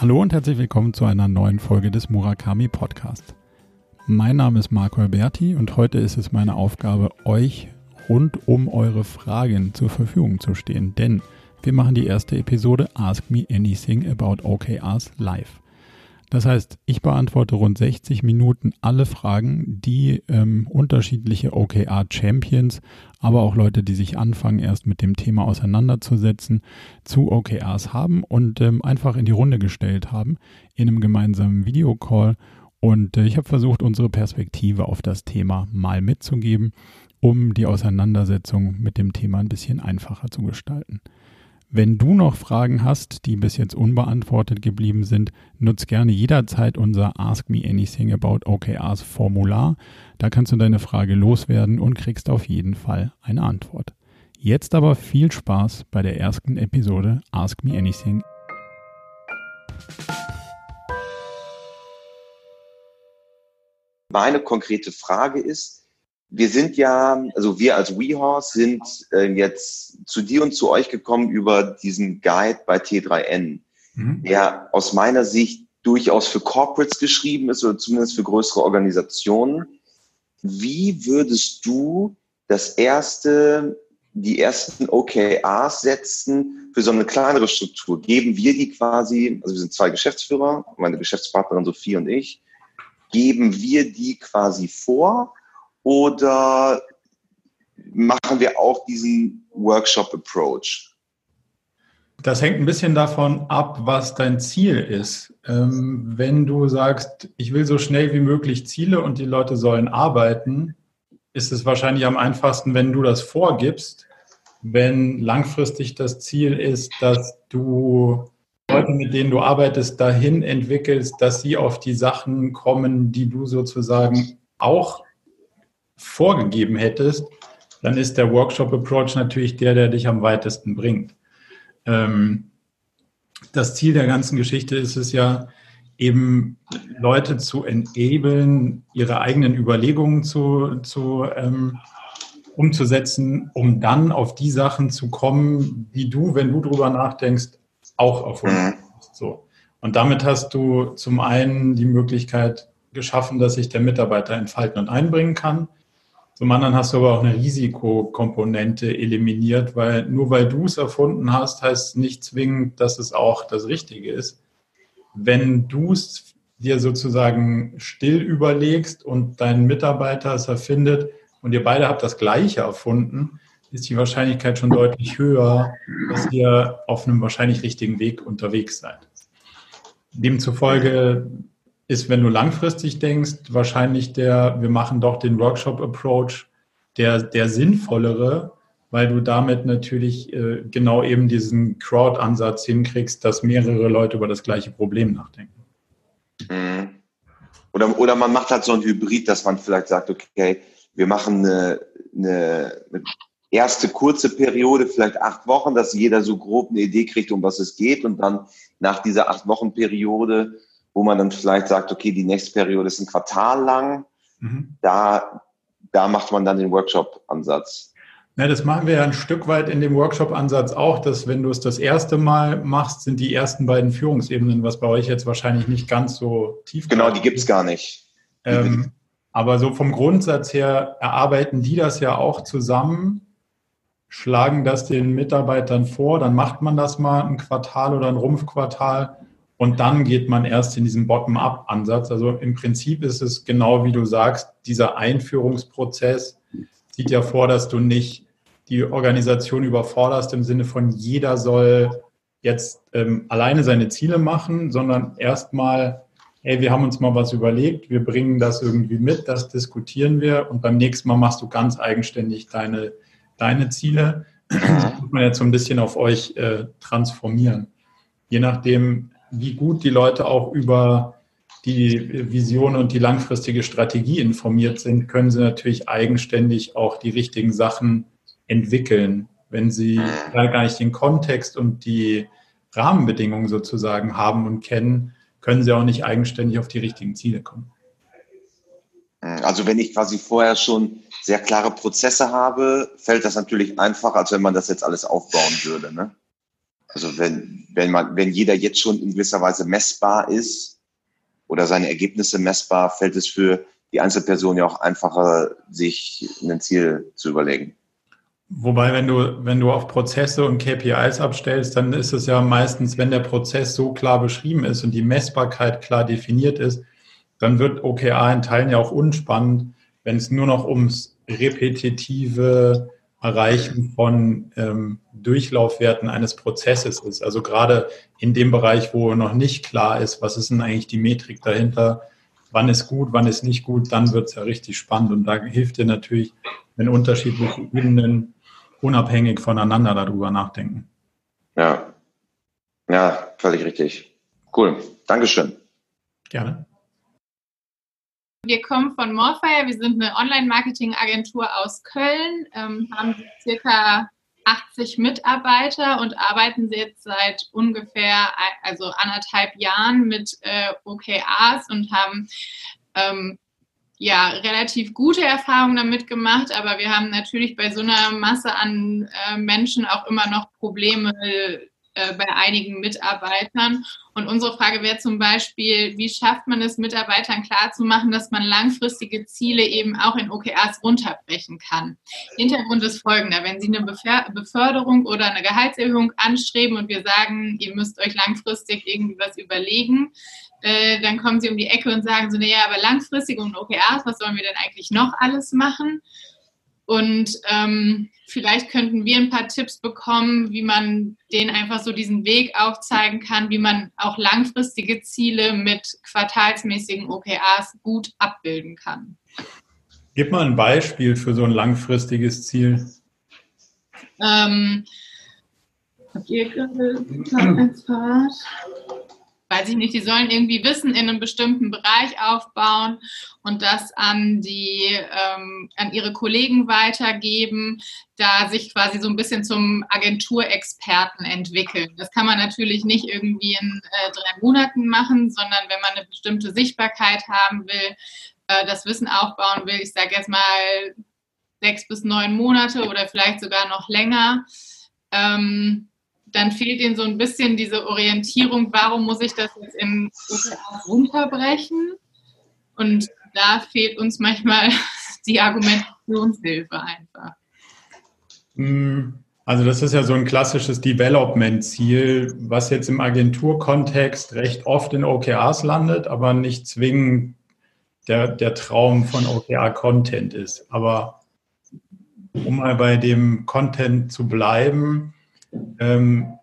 Hallo und herzlich willkommen zu einer neuen Folge des Murakami Podcast. Mein Name ist Marco Alberti und heute ist es meine Aufgabe, euch rund um eure Fragen zur Verfügung zu stehen, denn wir machen die erste Episode Ask Me Anything About OKRs live. Das heißt, ich beantworte rund 60 Minuten alle Fragen, die ähm, unterschiedliche OKR-Champions, aber auch Leute, die sich anfangen, erst mit dem Thema auseinanderzusetzen, zu OKRs haben und ähm, einfach in die Runde gestellt haben in einem gemeinsamen Videocall. Und äh, ich habe versucht, unsere Perspektive auf das Thema mal mitzugeben, um die Auseinandersetzung mit dem Thema ein bisschen einfacher zu gestalten. Wenn du noch Fragen hast, die bis jetzt unbeantwortet geblieben sind, nutz gerne jederzeit unser Ask Me Anything About OKRs Formular. Da kannst du deine Frage loswerden und kriegst auf jeden Fall eine Antwort. Jetzt aber viel Spaß bei der ersten Episode Ask Me Anything. Meine konkrete Frage ist, wir sind ja, also wir als WeHorse sind äh, jetzt zu dir und zu euch gekommen über diesen Guide bei T3N, mhm. der aus meiner Sicht durchaus für Corporates geschrieben ist oder zumindest für größere Organisationen. Wie würdest du das erste, die ersten OKRs setzen für so eine kleinere Struktur? Geben wir die quasi, also wir sind zwei Geschäftsführer, meine Geschäftspartnerin Sophie und ich, geben wir die quasi vor oder machen wir auch diesen Workshop-Approach? Das hängt ein bisschen davon ab, was dein Ziel ist. Ähm, wenn du sagst, ich will so schnell wie möglich Ziele und die Leute sollen arbeiten, ist es wahrscheinlich am einfachsten, wenn du das vorgibst. Wenn langfristig das Ziel ist, dass du Leute, mit denen du arbeitest, dahin entwickelst, dass sie auf die Sachen kommen, die du sozusagen auch vorgegeben hättest, dann ist der Workshop-Approach natürlich der, der dich am weitesten bringt. Ähm, das Ziel der ganzen Geschichte ist es ja, eben Leute zu enablen, ihre eigenen Überlegungen zu, zu ähm, umzusetzen, um dann auf die Sachen zu kommen, die du, wenn du drüber nachdenkst, auch erfunden hast. So. Und damit hast du zum einen die Möglichkeit geschaffen, dass sich der Mitarbeiter entfalten und einbringen kann. Zum anderen hast du aber auch eine Risikokomponente eliminiert, weil nur weil du es erfunden hast, heißt nicht zwingend, dass es auch das Richtige ist. Wenn du es dir sozusagen still überlegst und dein Mitarbeiter es erfindet und ihr beide habt das Gleiche erfunden, ist die Wahrscheinlichkeit schon deutlich höher, dass ihr auf einem wahrscheinlich richtigen Weg unterwegs seid. Demzufolge ist, wenn du langfristig denkst, wahrscheinlich der, wir machen doch den Workshop-Approach, der, der sinnvollere, weil du damit natürlich äh, genau eben diesen Crowd-Ansatz hinkriegst, dass mehrere Leute über das gleiche Problem nachdenken. Mhm. Oder, oder man macht halt so ein Hybrid, dass man vielleicht sagt, okay, wir machen eine, eine, eine erste kurze Periode, vielleicht acht Wochen, dass jeder so grob eine Idee kriegt, um was es geht. Und dann nach dieser acht Wochen Periode wo man dann vielleicht sagt, okay, die nächste Periode ist ein Quartal lang. Mhm. Da, da macht man dann den Workshop-Ansatz. Ja, das machen wir ja ein Stück weit in dem Workshop-Ansatz auch, dass wenn du es das erste Mal machst, sind die ersten beiden Führungsebenen, was bei euch jetzt wahrscheinlich nicht ganz so tief Genau, die gibt es gar nicht. Ähm, aber so vom Grundsatz her erarbeiten die das ja auch zusammen, schlagen das den Mitarbeitern vor, dann macht man das mal ein Quartal oder ein Rumpfquartal und dann geht man erst in diesen Bottom-up-Ansatz. Also im Prinzip ist es genau wie du sagst, dieser Einführungsprozess sieht ja vor, dass du nicht die Organisation überforderst im Sinne von jeder soll jetzt ähm, alleine seine Ziele machen, sondern erstmal, hey, wir haben uns mal was überlegt, wir bringen das irgendwie mit, das diskutieren wir und beim nächsten Mal machst du ganz eigenständig deine, deine Ziele. Das muss man jetzt so ein bisschen auf euch äh, transformieren. Je nachdem, wie gut die Leute auch über die Vision und die langfristige Strategie informiert sind, können sie natürlich eigenständig auch die richtigen Sachen entwickeln. Wenn sie gar nicht den Kontext und die Rahmenbedingungen sozusagen haben und kennen, können sie auch nicht eigenständig auf die richtigen Ziele kommen. Also wenn ich quasi vorher schon sehr klare Prozesse habe, fällt das natürlich einfacher, als wenn man das jetzt alles aufbauen würde. Ne? Also wenn, wenn man, wenn jeder jetzt schon in gewisser Weise messbar ist oder seine Ergebnisse messbar, fällt es für die Einzelperson ja auch einfacher, sich ein Ziel zu überlegen. Wobei, wenn du, wenn du auf Prozesse und KPIs abstellst, dann ist es ja meistens, wenn der Prozess so klar beschrieben ist und die Messbarkeit klar definiert ist, dann wird OKR in Teilen ja auch unspannend, wenn es nur noch ums repetitive Erreichen von ähm, Durchlaufwerten eines Prozesses ist. Also gerade in dem Bereich, wo noch nicht klar ist, was ist denn eigentlich die Metrik dahinter, wann ist gut, wann ist nicht gut, dann wird es ja richtig spannend. Und da hilft dir natürlich, wenn unterschiedliche Ebenen unabhängig voneinander darüber nachdenken. Ja, ja, völlig richtig. Cool. Dankeschön. Gerne. Wir kommen von Morfire. Wir sind eine Online-Marketing-Agentur aus Köln, ähm, haben circa 80 Mitarbeiter und arbeiten jetzt seit ungefähr also anderthalb Jahren mit äh, OKRs und haben ähm, ja, relativ gute Erfahrungen damit gemacht, aber wir haben natürlich bei so einer Masse an äh, Menschen auch immer noch Probleme äh, bei einigen Mitarbeitern. Und unsere Frage wäre zum Beispiel, wie schafft man es, Mitarbeitern klarzumachen, dass man langfristige Ziele eben auch in OKRs runterbrechen kann? Hintergrund ist folgender. Wenn Sie eine Beförderung oder eine Gehaltserhöhung anstreben und wir sagen, ihr müsst euch langfristig irgendwas überlegen, äh, dann kommen sie um die Ecke und sagen so, naja, aber langfristig und OKRs, was sollen wir denn eigentlich noch alles machen? Und ähm, vielleicht könnten wir ein paar Tipps bekommen, wie man denen einfach so diesen Weg aufzeigen kann, wie man auch langfristige Ziele mit quartalsmäßigen OKRs gut abbilden kann. Gib mal ein Beispiel für so ein langfristiges Ziel. Ähm, habt ihr gerade ein Fahrrad? Weiß ich nicht, die sollen irgendwie Wissen in einem bestimmten Bereich aufbauen und das an die, ähm, an ihre Kollegen weitergeben, da sich quasi so ein bisschen zum Agenturexperten entwickeln. Das kann man natürlich nicht irgendwie in äh, drei Monaten machen, sondern wenn man eine bestimmte Sichtbarkeit haben will, äh, das Wissen aufbauen will, ich sage jetzt mal sechs bis neun Monate oder vielleicht sogar noch länger. Ähm, dann fehlt ihnen so ein bisschen diese Orientierung, warum muss ich das jetzt in runterbrechen? Und da fehlt uns manchmal die Argumentationshilfe einfach. Hm, also das ist ja so ein klassisches Development-Ziel, was jetzt im Agenturkontext recht oft in OKRs landet, aber nicht zwingend der, der Traum von OKR-Content ist. Aber um mal bei dem Content zu bleiben, ähm,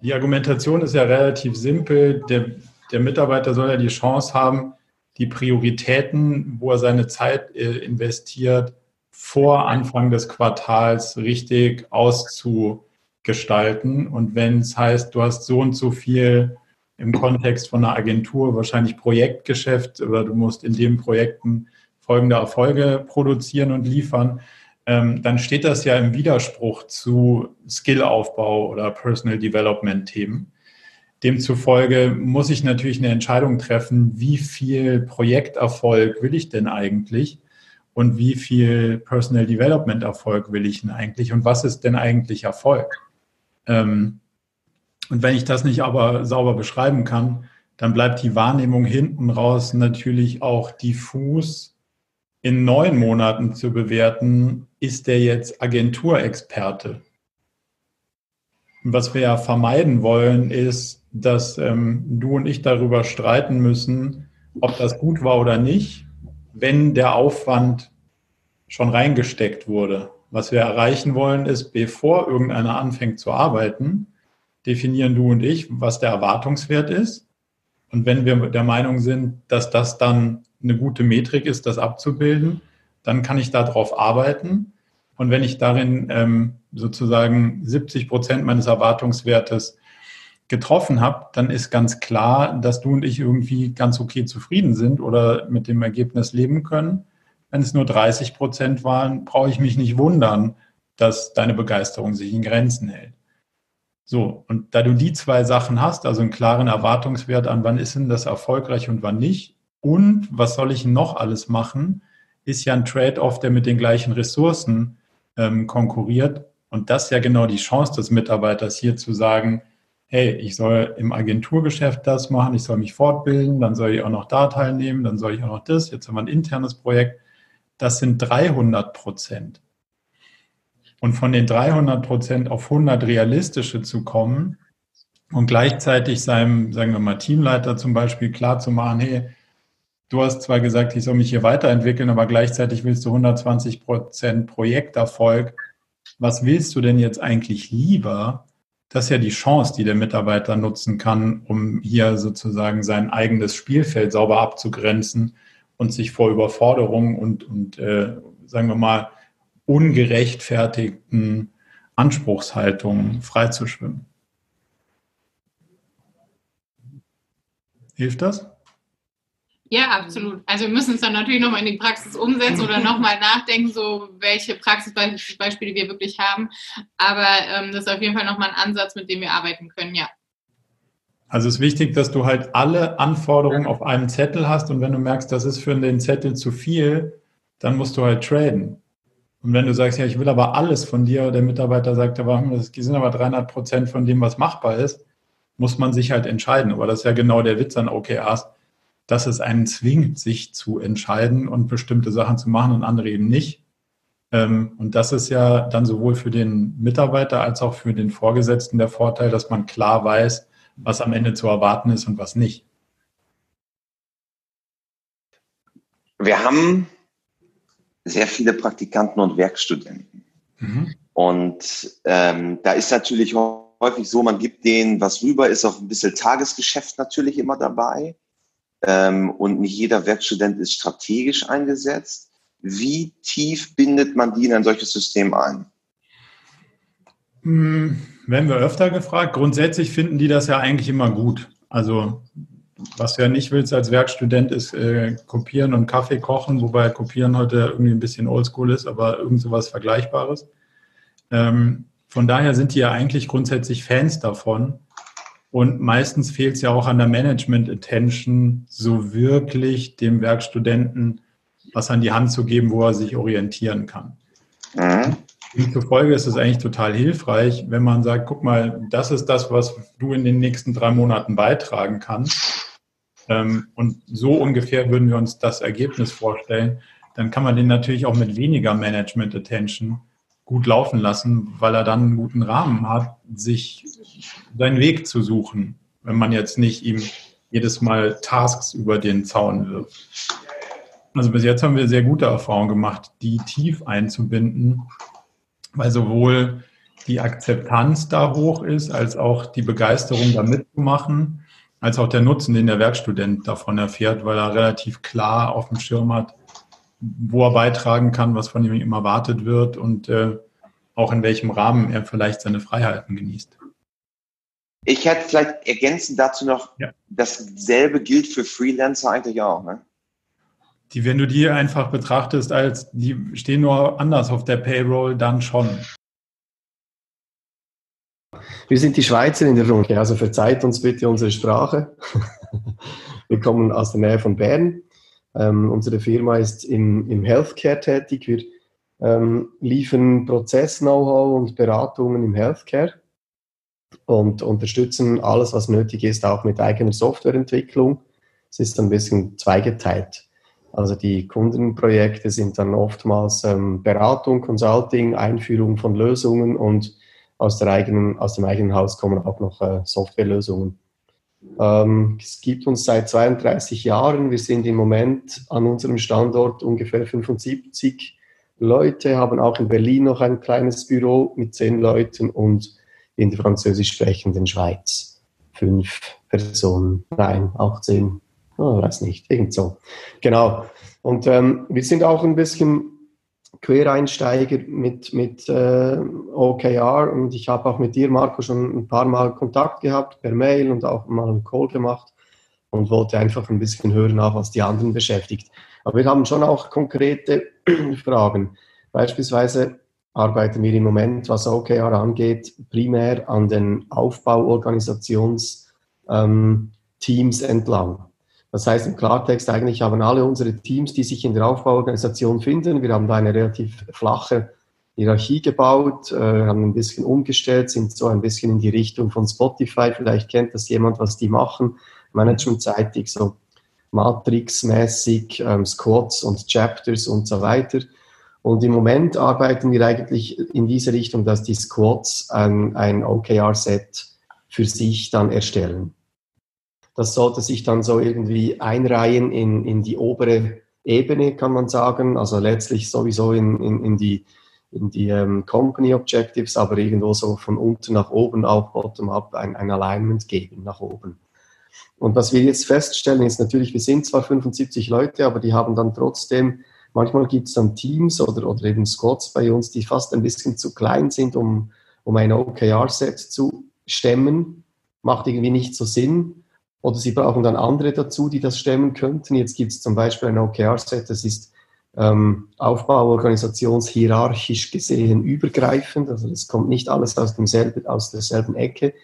die Argumentation ist ja relativ simpel. Der, der, Mitarbeiter soll ja die Chance haben, die Prioritäten, wo er seine Zeit äh, investiert, vor Anfang des Quartals richtig auszugestalten. Und wenn es heißt, du hast so und so viel im Kontext von einer Agentur, wahrscheinlich Projektgeschäft oder du musst in den Projekten folgende Erfolge produzieren und liefern, ähm, dann steht das ja im Widerspruch zu Skillaufbau oder Personal Development Themen. Demzufolge muss ich natürlich eine Entscheidung treffen, wie viel Projekterfolg will ich denn eigentlich und wie viel Personal Development Erfolg will ich denn eigentlich und was ist denn eigentlich Erfolg? Ähm, und wenn ich das nicht aber sauber beschreiben kann, dann bleibt die Wahrnehmung hinten raus natürlich auch diffus in neun Monaten zu bewerten, ist der jetzt Agenturexperte? Was wir ja vermeiden wollen, ist, dass ähm, du und ich darüber streiten müssen, ob das gut war oder nicht, wenn der Aufwand schon reingesteckt wurde. Was wir erreichen wollen, ist, bevor irgendeiner anfängt zu arbeiten, definieren du und ich, was der Erwartungswert ist. Und wenn wir der Meinung sind, dass das dann eine gute Metrik ist, das abzubilden, dann kann ich darauf arbeiten. Und wenn ich darin ähm, sozusagen 70 Prozent meines Erwartungswertes getroffen habe, dann ist ganz klar, dass du und ich irgendwie ganz okay zufrieden sind oder mit dem Ergebnis leben können. Wenn es nur 30 Prozent waren, brauche ich mich nicht wundern, dass deine Begeisterung sich in Grenzen hält. So, und da du die zwei Sachen hast, also einen klaren Erwartungswert an, wann ist denn das erfolgreich und wann nicht, und was soll ich noch alles machen, ist ja ein Trade-off, der mit den gleichen Ressourcen ähm, konkurriert. Und das ist ja genau die Chance des Mitarbeiters hier zu sagen, hey, ich soll im Agenturgeschäft das machen, ich soll mich fortbilden, dann soll ich auch noch da teilnehmen, dann soll ich auch noch das, jetzt haben wir ein internes Projekt. Das sind 300 Prozent. Und von den 300 Prozent auf 100 realistische zu kommen und gleichzeitig seinem, sagen wir mal, Teamleiter zum Beispiel klar zu machen, hey, du hast zwar gesagt, ich soll mich hier weiterentwickeln, aber gleichzeitig willst du 120 Prozent Projekterfolg. Was willst du denn jetzt eigentlich lieber? Das ist ja die Chance, die der Mitarbeiter nutzen kann, um hier sozusagen sein eigenes Spielfeld sauber abzugrenzen und sich vor Überforderungen und, und äh, sagen wir mal, ungerechtfertigten Anspruchshaltungen freizuschwimmen. Hilft das? Ja, absolut. Also wir müssen es dann natürlich nochmal in die Praxis umsetzen oder nochmal nachdenken, so welche Praxisbeispiele wir wirklich haben. Aber ähm, das ist auf jeden Fall nochmal ein Ansatz, mit dem wir arbeiten können, ja. Also es ist wichtig, dass du halt alle Anforderungen auf einem Zettel hast und wenn du merkst, das ist für den Zettel zu viel, dann musst du halt traden. Und wenn du sagst, ja, ich will aber alles von dir, der Mitarbeiter sagt, aber das sind aber 300 Prozent von dem, was machbar ist, muss man sich halt entscheiden. Aber das ist ja genau der Witz an OKRs dass es einen zwingt, sich zu entscheiden und bestimmte Sachen zu machen und andere eben nicht. Ähm, und das ist ja dann sowohl für den Mitarbeiter als auch für den Vorgesetzten der Vorteil, dass man klar weiß, was am Ende zu erwarten ist und was nicht. Wir haben sehr viele Praktikanten und Werkstudenten. Mhm. Und ähm, da ist natürlich häufig so, man gibt denen was rüber, ist auch ein bisschen Tagesgeschäft natürlich immer dabei ähm, und nicht jeder Werkstudent ist strategisch eingesetzt. Wie tief bindet man die in ein solches System ein? Hm, werden wir öfter gefragt. Grundsätzlich finden die das ja eigentlich immer gut. Also was du ja nicht willst als Werkstudent ist äh, kopieren und Kaffee kochen, wobei kopieren heute irgendwie ein bisschen oldschool ist, aber irgend sowas Vergleichbares. Ähm, von daher sind die ja eigentlich grundsätzlich Fans davon. Und meistens fehlt es ja auch an der Management-Attention, so wirklich dem Werkstudenten was an die Hand zu geben, wo er sich orientieren kann. Mhm. Zufolge ist es eigentlich total hilfreich, wenn man sagt, guck mal, das ist das, was du in den nächsten drei Monaten beitragen kannst. Ähm, und so ungefähr würden wir uns das Ergebnis vorstellen. Dann kann man den natürlich auch mit weniger Management Attention gut laufen lassen, weil er dann einen guten Rahmen hat, sich seinen Weg zu suchen, wenn man jetzt nicht ihm jedes Mal Tasks über den Zaun wirft. Also bis jetzt haben wir sehr gute Erfahrungen gemacht, die tief einzubinden, weil sowohl die Akzeptanz da hoch ist, als auch die Begeisterung da mitzumachen, als auch der Nutzen, den der Werkstudent davon erfährt, weil er relativ klar auf dem Schirm hat, wo er beitragen kann, was von ihm immer erwartet wird und äh, auch in welchem Rahmen er vielleicht seine Freiheiten genießt. Ich hätte vielleicht ergänzend dazu noch, ja. dasselbe gilt für Freelancer eigentlich auch. Ne? Die, wenn du die einfach betrachtest, als die stehen nur anders auf der Payroll, dann schon. Wir sind die Schweizer in der Runde, also verzeiht uns bitte unsere Sprache. Wir kommen aus der Nähe von Bern. Ähm, unsere Firma ist im, im Healthcare tätig. Wir ähm, liefern Prozess-Know-how und Beratungen im Healthcare und unterstützen alles, was nötig ist, auch mit eigener Softwareentwicklung. Es ist ein bisschen zweigeteilt. Also die Kundenprojekte sind dann oftmals ähm, Beratung, Consulting, Einführung von Lösungen und aus, der eigenen, aus dem eigenen Haus kommen auch noch äh, Softwarelösungen. Ähm, es gibt uns seit 32 Jahren. Wir sind im Moment an unserem Standort ungefähr 75 Leute, haben auch in Berlin noch ein kleines Büro mit zehn Leuten und in der französisch sprechenden Schweiz fünf Personen, nein, 18, oh, weiß nicht, irgend so. Genau. Und ähm, wir sind auch ein bisschen Quereinsteiger mit, mit äh, OKR und ich habe auch mit dir, Marco, schon ein paar Mal Kontakt gehabt per Mail und auch mal einen Call gemacht und wollte einfach ein bisschen hören, auch was die anderen beschäftigt. Aber wir haben schon auch konkrete Fragen. Beispielsweise arbeiten wir im Moment, was OKR angeht, primär an den Aufbauorganisationsteams ähm, entlang. Das heißt im Klartext, eigentlich haben alle unsere Teams, die sich in der Aufbauorganisation finden, wir haben da eine relativ flache Hierarchie gebaut, äh, haben ein bisschen umgestellt, sind so ein bisschen in die Richtung von Spotify. Vielleicht kennt das jemand, was die machen. Managementseitig so Matrix-mäßig, ähm, Squads und Chapters und so weiter. Und im Moment arbeiten wir eigentlich in diese Richtung, dass die Squads ein, ein OKR-Set für sich dann erstellen. Das sollte sich dann so irgendwie einreihen in, in die obere Ebene, kann man sagen. Also letztlich sowieso in, in, in die, in die ähm, Company Objectives, aber irgendwo so von unten nach oben, auch bottom-up, ein, ein Alignment geben nach oben. Und was wir jetzt feststellen, ist natürlich, wir sind zwar 75 Leute, aber die haben dann trotzdem Manchmal gibt es dann Teams oder, oder eben Squads bei uns, die fast ein bisschen zu klein sind, um, um ein OKR-Set zu stemmen. Macht irgendwie nicht so Sinn. Oder sie brauchen dann andere dazu, die das stemmen könnten. Jetzt gibt es zum Beispiel ein OKR-Set, das ist ähm, Aufbau organisationshierarchisch gesehen übergreifend. Also das kommt nicht alles aus, demselben, aus derselben Ecke.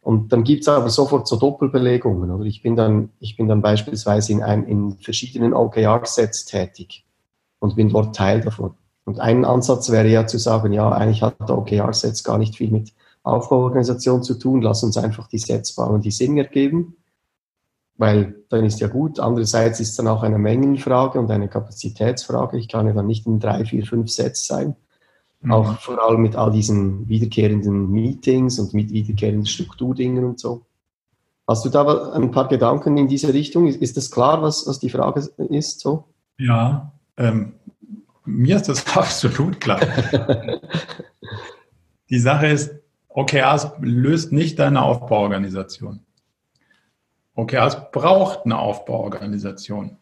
Und dann gibt es aber sofort so Doppelbelegungen. Oder ich bin dann, ich bin dann beispielsweise in, ein, in verschiedenen OKR-Sets tätig und bin dort Teil davon. Und ein Ansatz wäre ja zu sagen, ja, eigentlich hat der OKR-Sets gar nicht viel mit Aufbauorganisation zu tun, lass uns einfach die Sets bauen, die Sinn ergeben, weil dann ist ja gut. Andererseits ist dann auch eine Mengenfrage und eine Kapazitätsfrage. Ich kann ja dann nicht in drei, vier, fünf Sets sein. Mhm. Auch vor allem mit all diesen wiederkehrenden Meetings und mit wiederkehrenden Strukturdingen und so. Hast du da ein paar Gedanken in diese Richtung? Ist das klar, was, was die Frage ist? So? Ja, ähm, mir ist das absolut klar. Die Sache ist, OKRs löst nicht deine Aufbauorganisation. OKRs braucht eine Aufbauorganisation.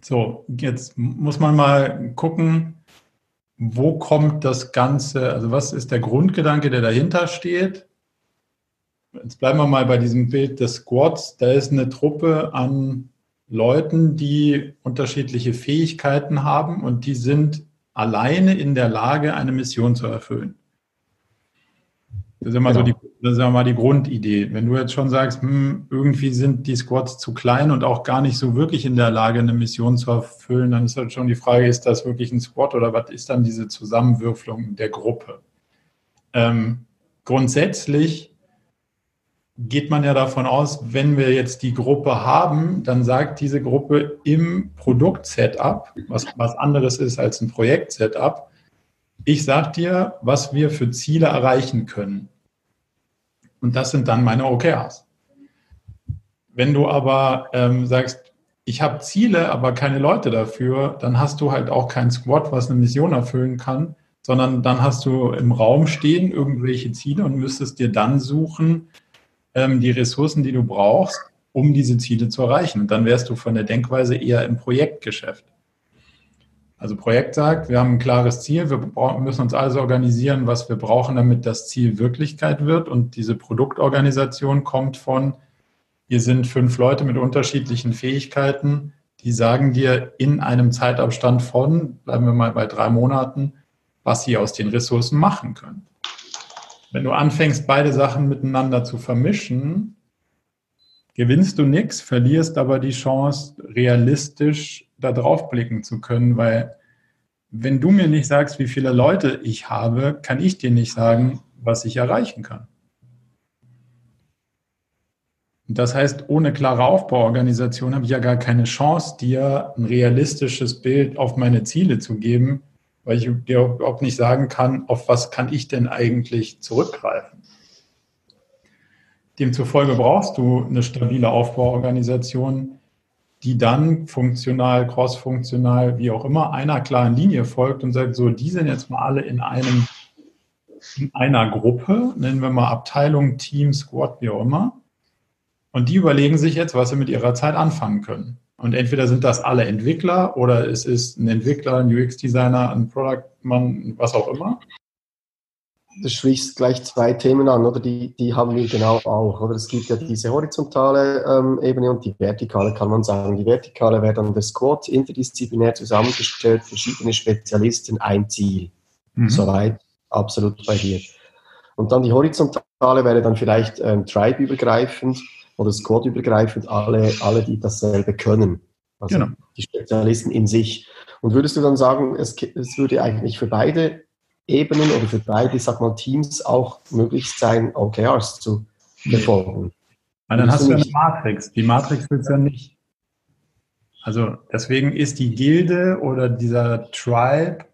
So, jetzt muss man mal gucken, wo kommt das Ganze, also was ist der Grundgedanke, der dahinter steht? Jetzt bleiben wir mal bei diesem Bild des Squads. Da ist eine Truppe an Leuten, die unterschiedliche Fähigkeiten haben und die sind alleine in der Lage, eine Mission zu erfüllen. Das ist immer genau. so die, das ist immer die Grundidee. Wenn du jetzt schon sagst, hm, irgendwie sind die Squads zu klein und auch gar nicht so wirklich in der Lage, eine Mission zu erfüllen, dann ist halt schon die Frage, ist das wirklich ein Squad oder was ist dann diese Zusammenwürfelung der Gruppe? Ähm, grundsätzlich geht man ja davon aus, wenn wir jetzt die Gruppe haben, dann sagt diese Gruppe im Produkt-Setup, was was anderes ist als ein Projekt-Setup, ich sage dir, was wir für Ziele erreichen können. Und das sind dann meine OKRs. Wenn du aber ähm, sagst, ich habe Ziele, aber keine Leute dafür, dann hast du halt auch kein Squad, was eine Mission erfüllen kann, sondern dann hast du im Raum stehen irgendwelche Ziele und müsstest dir dann suchen, ähm, die Ressourcen, die du brauchst, um diese Ziele zu erreichen. Und dann wärst du von der Denkweise eher im Projektgeschäft. Also Projekt sagt, wir haben ein klares Ziel, wir müssen uns alles organisieren, was wir brauchen, damit das Ziel Wirklichkeit wird. Und diese Produktorganisation kommt von, hier sind fünf Leute mit unterschiedlichen Fähigkeiten, die sagen dir in einem Zeitabstand von, bleiben wir mal bei drei Monaten, was sie aus den Ressourcen machen können. Wenn du anfängst, beide Sachen miteinander zu vermischen, gewinnst du nichts, verlierst aber die Chance, realistisch da drauf blicken zu können, weil wenn du mir nicht sagst, wie viele Leute ich habe, kann ich dir nicht sagen, was ich erreichen kann. Das heißt, ohne klare Aufbauorganisation habe ich ja gar keine Chance, dir ein realistisches Bild auf meine Ziele zu geben, weil ich dir überhaupt nicht sagen kann, auf was kann ich denn eigentlich zurückgreifen. Demzufolge brauchst du eine stabile Aufbauorganisation, die dann funktional, crossfunktional, wie auch immer, einer klaren Linie folgt und sagt, so, die sind jetzt mal alle in einem, in einer Gruppe, nennen wir mal Abteilung, Team, Squad, wie auch immer. Und die überlegen sich jetzt, was sie mit ihrer Zeit anfangen können. Und entweder sind das alle Entwickler oder es ist ein Entwickler, ein UX-Designer, ein Product-Mann, was auch immer. Du sprichst gleich zwei Themen an, oder? Die, die haben wir genau auch, oder? Es gibt ja diese horizontale ähm, Ebene und die vertikale, kann man sagen. Die vertikale wäre dann das Squad, interdisziplinär zusammengestellt, verschiedene Spezialisten, ein Ziel. Mhm. Soweit absolut bei dir. Und dann die horizontale wäre dann vielleicht ähm, tribe-übergreifend oder squad-übergreifend alle, alle, die dasselbe können. Also genau. die Spezialisten in sich. Und würdest du dann sagen, es, es würde eigentlich für beide Ebenen oder für beide, ich sag mal, Teams auch möglich sein, OKRs zu befolgen. Weil dann hast du eine Matrix. Die Matrix willst du ja nicht. Also deswegen ist die Gilde oder dieser Tribe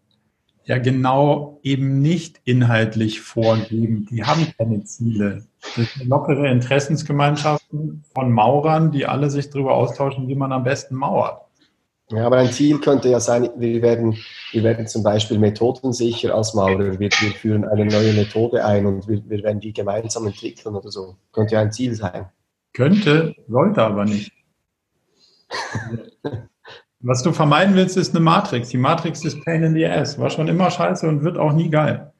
ja genau eben nicht inhaltlich vorgeben. Die haben keine Ziele. Das sind lockere Interessensgemeinschaften von Maurern, die alle sich darüber austauschen, wie man am besten mauert. Ja, aber ein Ziel könnte ja sein, wir werden, wir werden zum Beispiel methodensicher als Maurer, wir, wir führen eine neue Methode ein und wir, wir werden die gemeinsam entwickeln oder so. Könnte ja ein Ziel sein. Könnte, sollte aber nicht. Was du vermeiden willst, ist eine Matrix. Die Matrix ist Pain in the Ass. War schon immer scheiße und wird auch nie geil.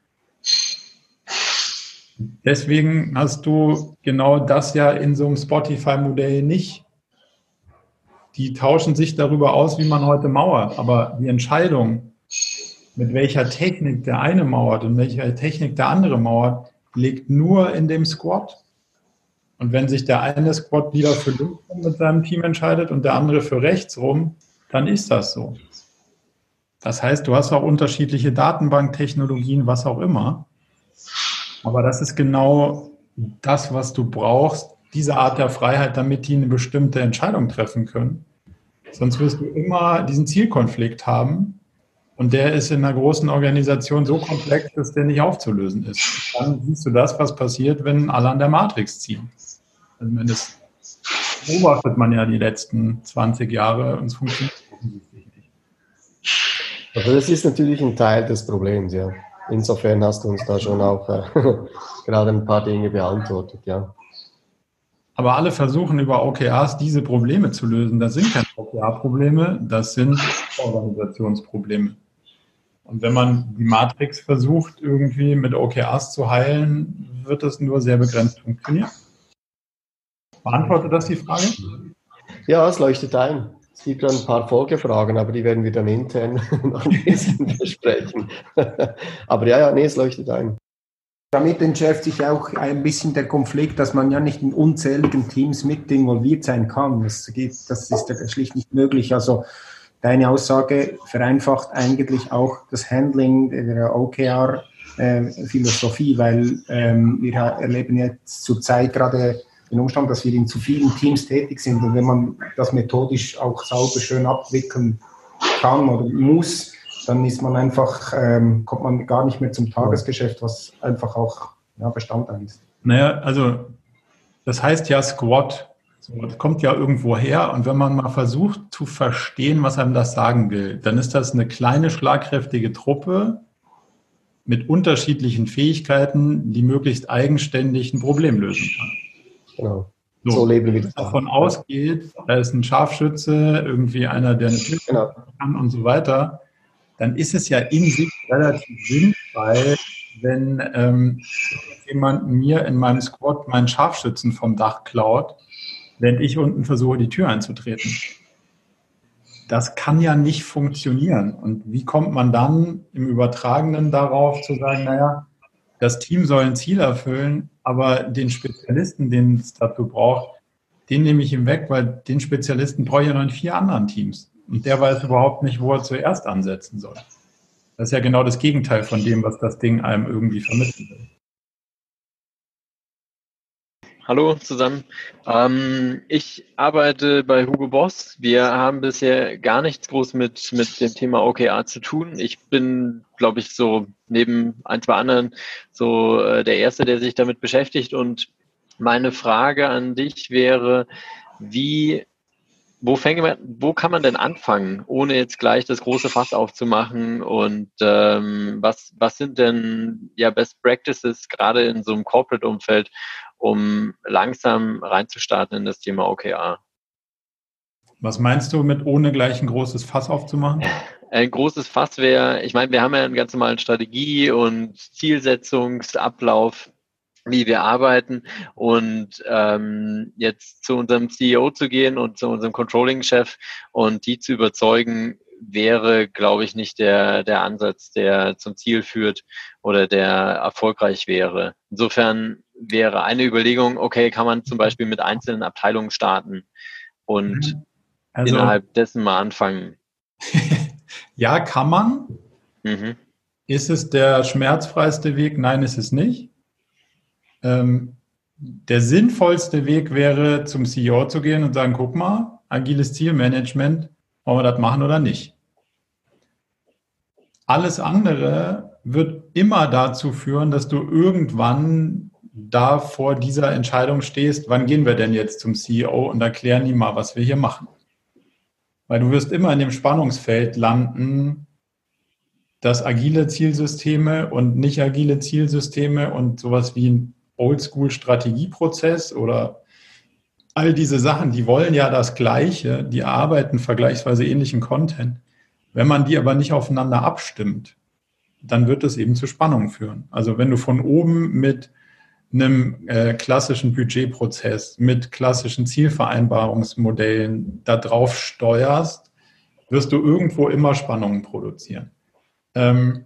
Deswegen hast du genau das ja in so einem Spotify-Modell nicht. Die tauschen sich darüber aus, wie man heute mauert. Aber die Entscheidung, mit welcher Technik der eine mauert und welcher Technik der andere mauert, liegt nur in dem Squad. Und wenn sich der eine Squad wieder für links mit seinem Team entscheidet und der andere für rechts rum, dann ist das so. Das heißt, du hast auch unterschiedliche Datenbanktechnologien, was auch immer. Aber das ist genau das, was du brauchst, diese Art der Freiheit, damit die eine bestimmte Entscheidung treffen können. Sonst wirst du immer diesen Zielkonflikt haben. Und der ist in einer großen Organisation so komplex, dass der nicht aufzulösen ist. Dann siehst du das, was passiert, wenn alle an der Matrix ziehen. Also das beobachtet man ja die letzten 20 Jahre und es funktioniert offensichtlich nicht. Also das ist natürlich ein Teil des Problems, ja. Insofern hast du uns da schon auch äh, gerade ein paar Dinge beantwortet, ja. Aber alle versuchen über OKRs diese Probleme zu lösen. Das sind keine OKR-Probleme, das sind Organisationsprobleme. Und wenn man die Matrix versucht, irgendwie mit OKRs zu heilen, wird das nur sehr begrenzt funktionieren. Beantwortet das die Frage? Ja, es leuchtet ein. Es gibt dann ein paar Folgefragen, aber die werden wir dann intern noch ein bisschen besprechen. aber ja, ja, nee, es leuchtet ein. Damit entschärft sich auch ein bisschen der Konflikt, dass man ja nicht in unzähligen Teams mit involviert sein kann. Das, geht, das ist schlicht nicht möglich. Also deine Aussage vereinfacht eigentlich auch das Handling der OKR-Philosophie, äh, weil ähm, wir erleben jetzt zurzeit gerade den Umstand, dass wir in zu vielen Teams tätig sind und wenn man das methodisch auch sauber schön abwickeln kann oder muss, dann ist man einfach, ähm, kommt man gar nicht mehr zum Tagesgeschäft, was einfach auch ja, Bestandteil ist. Naja, also das heißt ja Squad. Das kommt ja irgendwo her und wenn man mal versucht zu verstehen, was einem das sagen will, dann ist das eine kleine, schlagkräftige Truppe mit unterschiedlichen Fähigkeiten, die möglichst eigenständig ein Problem lösen kann. Genau. So, so leben wir das. Davon ausgeht, da ist ein Scharfschütze, irgendwie einer, der eine Tür genau. kann und so weiter, dann ist es ja in sich relativ sinnvoll, wenn ähm, jemand mir in meinem Squad meinen Scharfschützen vom Dach klaut, während ich unten versuche, die Tür einzutreten. Das kann ja nicht funktionieren. Und wie kommt man dann im Übertragenen darauf zu sagen, naja, das Team soll ein Ziel erfüllen, aber den Spezialisten, den es dazu braucht, den nehme ich ihm weg, weil den Spezialisten brauche ich ja noch in vier anderen Teams. Und der weiß überhaupt nicht, wo er zuerst ansetzen soll. Das ist ja genau das Gegenteil von dem, was das Ding einem irgendwie vermitteln will. Hallo zusammen. Ähm, ich arbeite bei Hugo Boss. Wir haben bisher gar nichts groß mit, mit dem Thema OKR zu tun. Ich bin, glaube ich, so neben ein, zwei anderen so äh, der Erste, der sich damit beschäftigt. Und meine Frage an dich wäre, wie wo, man, wo kann man denn anfangen, ohne jetzt gleich das große Fass aufzumachen? Und ähm, was, was sind denn ja Best Practices gerade in so einem Corporate-Umfeld, um langsam reinzustarten in das Thema OKR? Was meinst du mit ohne gleich ein großes Fass aufzumachen? Ein großes Fass wäre, ich meine, wir haben ja einen ganz normalen Strategie- und Zielsetzungsablauf wie wir arbeiten und ähm, jetzt zu unserem CEO zu gehen und zu unserem Controlling-Chef und die zu überzeugen, wäre, glaube ich, nicht der, der Ansatz, der zum Ziel führt oder der erfolgreich wäre. Insofern wäre eine Überlegung, okay, kann man zum Beispiel mit einzelnen Abteilungen starten und mhm. also, innerhalb dessen mal anfangen. ja, kann man. Mhm. Ist es der schmerzfreiste Weg? Nein, ist es nicht. Ähm, der sinnvollste Weg wäre, zum CEO zu gehen und sagen, guck mal, agiles Zielmanagement, wollen wir das machen oder nicht? Alles andere wird immer dazu führen, dass du irgendwann da vor dieser Entscheidung stehst, wann gehen wir denn jetzt zum CEO und erklären ihm mal, was wir hier machen. Weil du wirst immer in dem Spannungsfeld landen, dass agile Zielsysteme und nicht agile Zielsysteme und sowas wie ein Oldschool-Strategieprozess oder all diese Sachen, die wollen ja das Gleiche, die arbeiten vergleichsweise ähnlichen Content. Wenn man die aber nicht aufeinander abstimmt, dann wird es eben zu Spannungen führen. Also wenn du von oben mit einem äh, klassischen Budgetprozess, mit klassischen Zielvereinbarungsmodellen da drauf steuerst, wirst du irgendwo immer Spannungen produzieren. Ähm,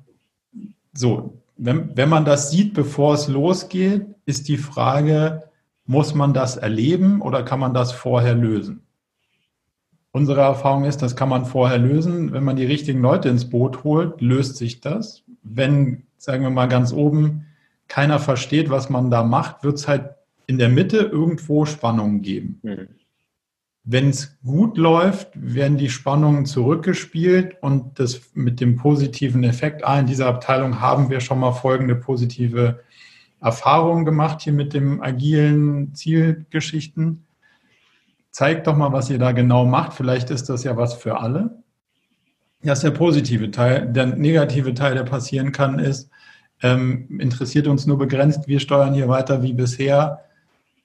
so, wenn, wenn man das sieht, bevor es losgeht, ist die Frage, muss man das erleben oder kann man das vorher lösen? Unsere Erfahrung ist, das kann man vorher lösen. Wenn man die richtigen Leute ins Boot holt, löst sich das. Wenn, sagen wir mal ganz oben, keiner versteht, was man da macht, wird es halt in der Mitte irgendwo Spannungen geben. Mhm. Wenn es gut läuft, werden die Spannungen zurückgespielt und das mit dem positiven Effekt, ah, in dieser Abteilung haben wir schon mal folgende positive Erfahrungen gemacht hier mit dem agilen Zielgeschichten. Zeigt doch mal, was ihr da genau macht. Vielleicht ist das ja was für alle. Das ist der positive Teil. Der negative Teil, der passieren kann, ist, ähm, interessiert uns nur begrenzt, wir steuern hier weiter wie bisher.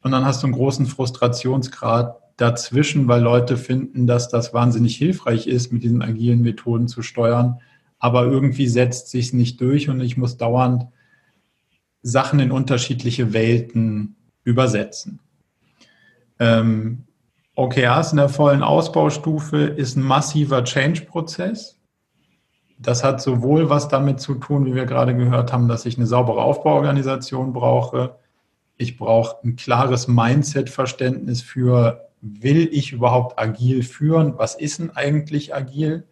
Und dann hast du einen großen Frustrationsgrad dazwischen, weil Leute finden, dass das wahnsinnig hilfreich ist, mit diesen agilen Methoden zu steuern. Aber irgendwie setzt sich nicht durch und ich muss dauernd Sachen in unterschiedliche Welten übersetzen. Ähm, OKRs in der vollen Ausbaustufe ist ein massiver Change-Prozess. Das hat sowohl was damit zu tun, wie wir gerade gehört haben, dass ich eine saubere Aufbauorganisation brauche. Ich brauche ein klares Mindset-Verständnis für, will ich überhaupt agil führen? Was ist denn eigentlich agil?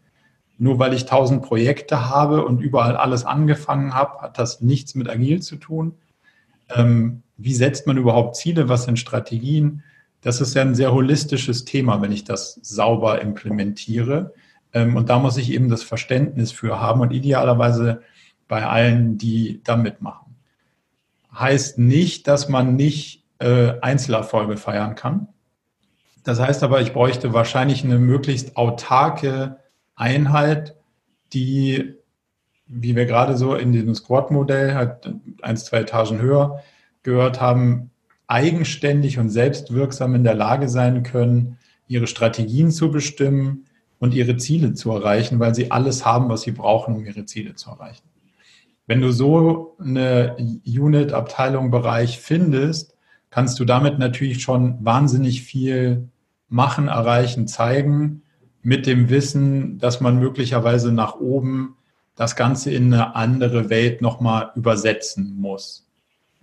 Nur weil ich tausend Projekte habe und überall alles angefangen habe, hat das nichts mit agil zu tun. Ähm, wie setzt man überhaupt Ziele? Was sind Strategien? Das ist ja ein sehr holistisches Thema, wenn ich das sauber implementiere. Ähm, und da muss ich eben das Verständnis für haben und idealerweise bei allen, die da mitmachen. Heißt nicht, dass man nicht äh, Einzelerfolge feiern kann. Das heißt aber, ich bräuchte wahrscheinlich eine möglichst autarke Einheit, die, wie wir gerade so in diesem Squad-Modell, halt eins, zwei Etagen höher gehört haben, eigenständig und selbstwirksam in der Lage sein können, ihre Strategien zu bestimmen, und ihre Ziele zu erreichen, weil sie alles haben, was sie brauchen, um ihre Ziele zu erreichen. Wenn du so eine Unit, Abteilung, Bereich findest, kannst du damit natürlich schon wahnsinnig viel machen, erreichen, zeigen, mit dem Wissen, dass man möglicherweise nach oben das Ganze in eine andere Welt nochmal übersetzen muss.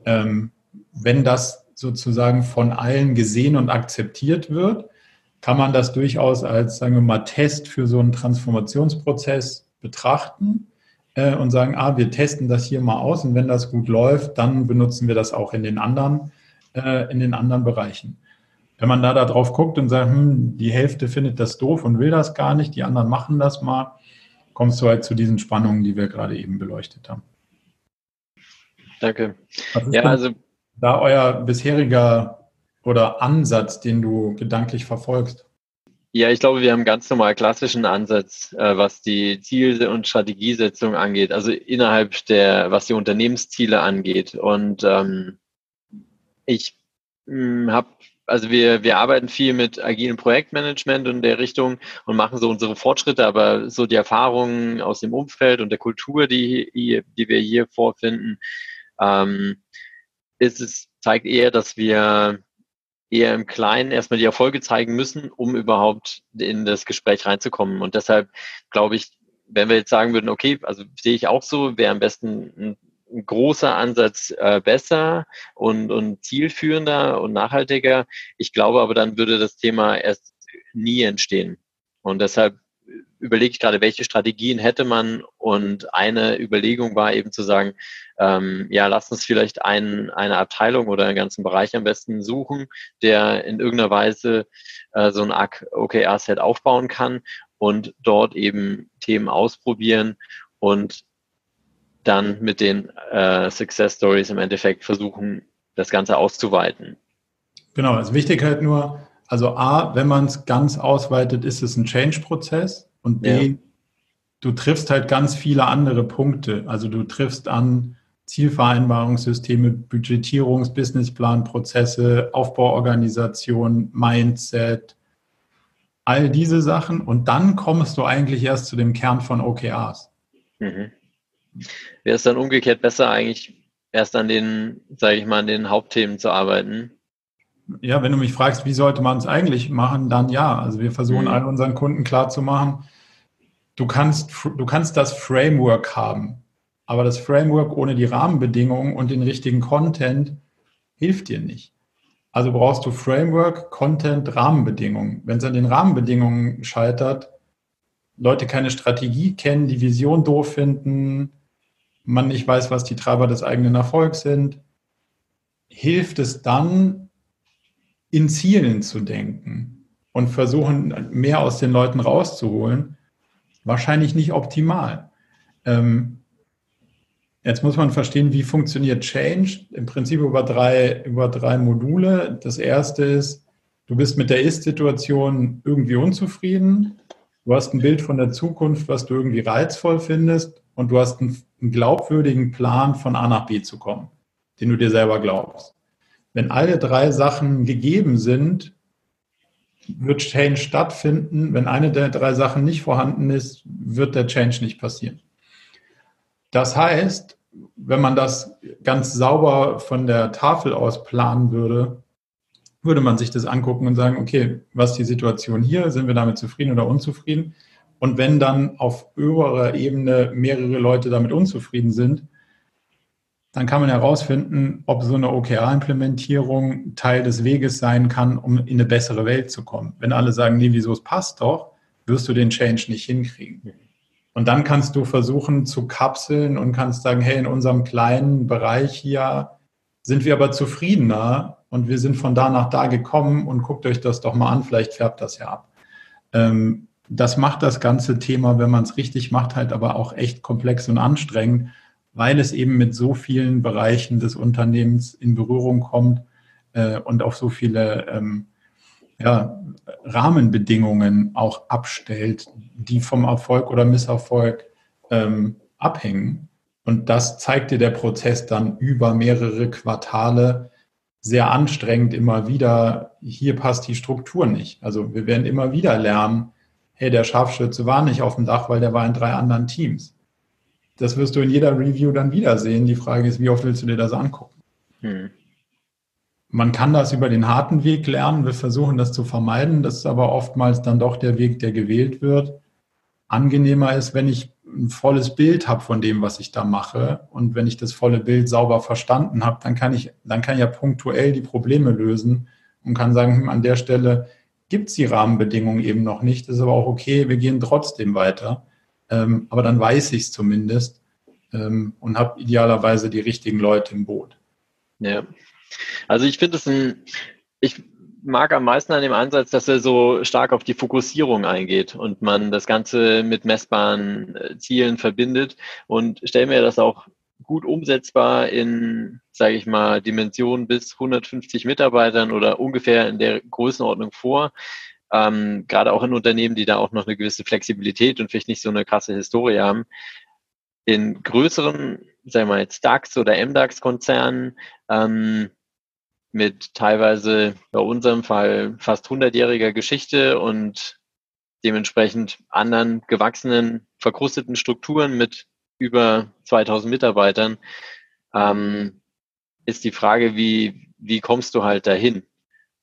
Ähm, wenn das sozusagen von allen gesehen und akzeptiert wird, kann man das durchaus als, sagen wir mal, Test für so einen Transformationsprozess betrachten äh, und sagen, ah, wir testen das hier mal aus und wenn das gut läuft, dann benutzen wir das auch in den anderen, äh, in den anderen Bereichen. Wenn man da, da drauf guckt und sagt, hm, die Hälfte findet das doof und will das gar nicht, die anderen machen das mal, kommst du halt zu diesen Spannungen, die wir gerade eben beleuchtet haben. Danke. Ja, also da euer bisheriger oder Ansatz, den du gedanklich verfolgst? Ja, ich glaube, wir haben ganz normal klassischen Ansatz, äh, was die Ziel- und Strategiesetzung angeht, also innerhalb der, was die Unternehmensziele angeht. Und ähm, ich hm, habe, also wir, wir arbeiten viel mit agilem Projektmanagement in der Richtung und machen so unsere Fortschritte, aber so die Erfahrungen aus dem Umfeld und der Kultur, die, die wir hier vorfinden, ähm, ist es, zeigt eher, dass wir eher im Kleinen erstmal die Erfolge zeigen müssen, um überhaupt in das Gespräch reinzukommen. Und deshalb glaube ich, wenn wir jetzt sagen würden, okay, also sehe ich auch so, wäre am besten ein, ein großer Ansatz äh, besser und, und zielführender und nachhaltiger. Ich glaube aber, dann würde das Thema erst nie entstehen. Und deshalb überlege ich gerade, welche Strategien hätte man und eine Überlegung war eben zu sagen, ähm, ja, lass uns vielleicht ein, eine Abteilung oder einen ganzen Bereich am besten suchen, der in irgendeiner Weise äh, so ein OKR-Set aufbauen kann und dort eben Themen ausprobieren und dann mit den äh, Success Stories im Endeffekt versuchen, das Ganze auszuweiten. Genau, also wichtig halt nur, also A, wenn man es ganz ausweitet, ist es ein Change-Prozess und B, ja. du triffst halt ganz viele andere Punkte. Also du triffst an Zielvereinbarungssysteme, Budgetierungs-, Businessplan, Prozesse, Aufbauorganisation, Mindset, all diese Sachen und dann kommst du eigentlich erst zu dem Kern von OKRs. Mhm. Wäre es dann umgekehrt besser, eigentlich erst an den, sage ich mal, an den Hauptthemen zu arbeiten? Ja, wenn du mich fragst, wie sollte man es eigentlich machen, dann ja. Also wir versuchen mhm. all unseren Kunden klarzumachen, du kannst, du kannst das Framework haben, aber das Framework ohne die Rahmenbedingungen und den richtigen Content hilft dir nicht. Also brauchst du Framework, Content, Rahmenbedingungen. Wenn es an den Rahmenbedingungen scheitert, Leute keine Strategie kennen, die Vision doof finden, man nicht weiß, was die Treiber des eigenen Erfolgs sind, hilft es dann, in Zielen zu denken und versuchen, mehr aus den Leuten rauszuholen? Wahrscheinlich nicht optimal. Ähm, jetzt muss man verstehen, wie funktioniert Change. Im Prinzip über drei, über drei Module. Das erste ist, du bist mit der Ist-Situation irgendwie unzufrieden. Du hast ein Bild von der Zukunft, was du irgendwie reizvoll findest und du hast einen, einen glaubwürdigen Plan, von A nach B zu kommen, den du dir selber glaubst. Wenn alle drei Sachen gegeben sind, wird Change stattfinden. Wenn eine der drei Sachen nicht vorhanden ist, wird der Change nicht passieren. Das heißt, wenn man das ganz sauber von der Tafel aus planen würde, würde man sich das angucken und sagen, okay, was ist die Situation hier? Sind wir damit zufrieden oder unzufrieden? Und wenn dann auf oberer Ebene mehrere Leute damit unzufrieden sind, dann kann man herausfinden, ob so eine OKR-Implementierung Teil des Weges sein kann, um in eine bessere Welt zu kommen. Wenn alle sagen, nee, wieso es passt doch, wirst du den Change nicht hinkriegen. Und dann kannst du versuchen zu kapseln und kannst sagen, hey, in unserem kleinen Bereich hier sind wir aber zufriedener und wir sind von da nach da gekommen und guckt euch das doch mal an, vielleicht färbt das ja ab. Ähm, das macht das ganze Thema, wenn man es richtig macht, halt aber auch echt komplex und anstrengend, weil es eben mit so vielen Bereichen des Unternehmens in Berührung kommt äh, und auf so viele ähm, ja, Rahmenbedingungen auch abstellt, die vom Erfolg oder Misserfolg ähm, abhängen. Und das zeigt dir der Prozess dann über mehrere Quartale sehr anstrengend immer wieder. Hier passt die Struktur nicht. Also wir werden immer wieder lernen, hey, der Scharfschütze war nicht auf dem Dach, weil der war in drei anderen Teams. Das wirst du in jeder Review dann wiedersehen. Die Frage ist, wie oft willst du dir das angucken? Hm. Man kann das über den harten Weg lernen. Wir versuchen das zu vermeiden. Das ist aber oftmals dann doch der Weg, der gewählt wird. Angenehmer ist, wenn ich ein volles Bild habe von dem, was ich da mache. Und wenn ich das volle Bild sauber verstanden habe, dann kann ich, dann kann ich ja punktuell die Probleme lösen und kann sagen, hm, an der Stelle gibt es die Rahmenbedingungen eben noch nicht. Das ist aber auch okay, wir gehen trotzdem weiter. Ähm, aber dann weiß ich es zumindest ähm, und habe idealerweise die richtigen Leute im Boot. Ja, also ich finde es ein, ich mag am meisten an dem Ansatz, dass er so stark auf die Fokussierung eingeht und man das Ganze mit messbaren äh, Zielen verbindet und stelle mir das auch gut umsetzbar in, sage ich mal, Dimensionen bis 150 Mitarbeitern oder ungefähr in der Größenordnung vor. Ähm, gerade auch in Unternehmen, die da auch noch eine gewisse Flexibilität und vielleicht nicht so eine krasse Historie haben. In größeren, sagen wir mal jetzt DAX oder MDAX-Konzernen ähm, mit teilweise bei unserem Fall fast 100-jähriger Geschichte und dementsprechend anderen gewachsenen, verkrusteten Strukturen mit über 2000 Mitarbeitern, ähm, ist die Frage, wie, wie kommst du halt dahin?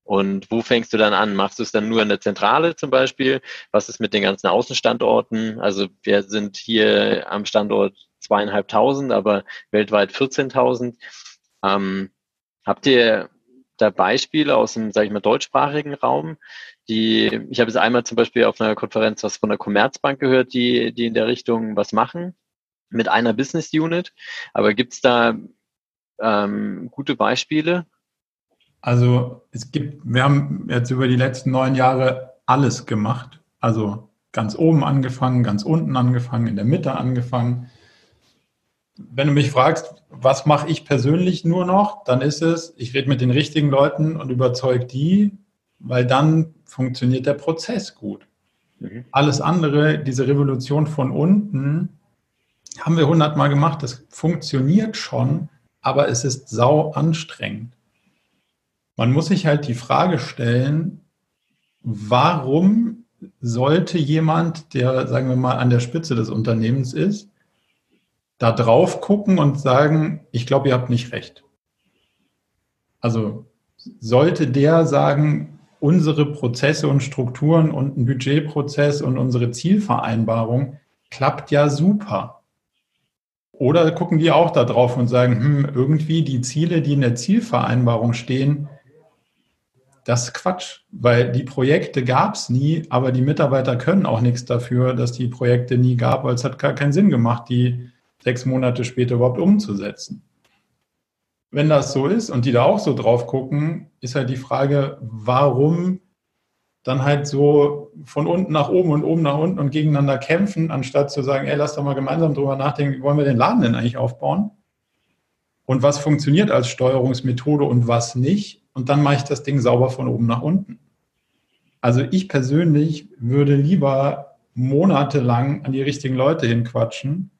Und wo fängst du dann an? Machst du es dann nur in der Zentrale zum Beispiel? Was ist mit den ganzen Außenstandorten? Also wir sind hier am Standort zweieinhalbtausend, aber weltweit 14.000. Ähm, habt ihr da Beispiele aus dem, sage ich mal, deutschsprachigen Raum, die, ich habe es einmal zum Beispiel auf einer Konferenz was von der Commerzbank gehört, die, die in der Richtung was machen mit einer Business Unit. Aber gibt es da ähm, gute Beispiele? Also es gibt, wir haben jetzt über die letzten neun Jahre alles gemacht. Also ganz oben angefangen, ganz unten angefangen, in der Mitte angefangen. Wenn du mich fragst, was mache ich persönlich nur noch, dann ist es, ich rede mit den richtigen Leuten und überzeuge die, weil dann funktioniert der Prozess gut. Mhm. Alles andere, diese Revolution von unten, haben wir hundertmal gemacht, das funktioniert schon, aber es ist sau anstrengend. Man muss sich halt die Frage stellen, warum sollte jemand, der, sagen wir mal, an der Spitze des Unternehmens ist, da drauf gucken und sagen, ich glaube, ihr habt nicht recht. Also sollte der sagen, unsere Prozesse und Strukturen und ein Budgetprozess und unsere Zielvereinbarung klappt ja super. Oder gucken die auch da drauf und sagen, hm, irgendwie die Ziele, die in der Zielvereinbarung stehen, das ist Quatsch, weil die Projekte gab es nie, aber die Mitarbeiter können auch nichts dafür, dass die Projekte nie gab, weil es hat gar keinen Sinn gemacht, die sechs Monate später überhaupt umzusetzen. Wenn das so ist und die da auch so drauf gucken, ist halt die Frage, warum dann halt so von unten nach oben und oben nach unten und gegeneinander kämpfen, anstatt zu sagen, ey, lass doch mal gemeinsam drüber nachdenken, wie wollen wir den Laden denn eigentlich aufbauen? Und was funktioniert als Steuerungsmethode und was nicht? Und dann mache ich das Ding sauber von oben nach unten. Also ich persönlich würde lieber monatelang an die richtigen Leute hinquatschen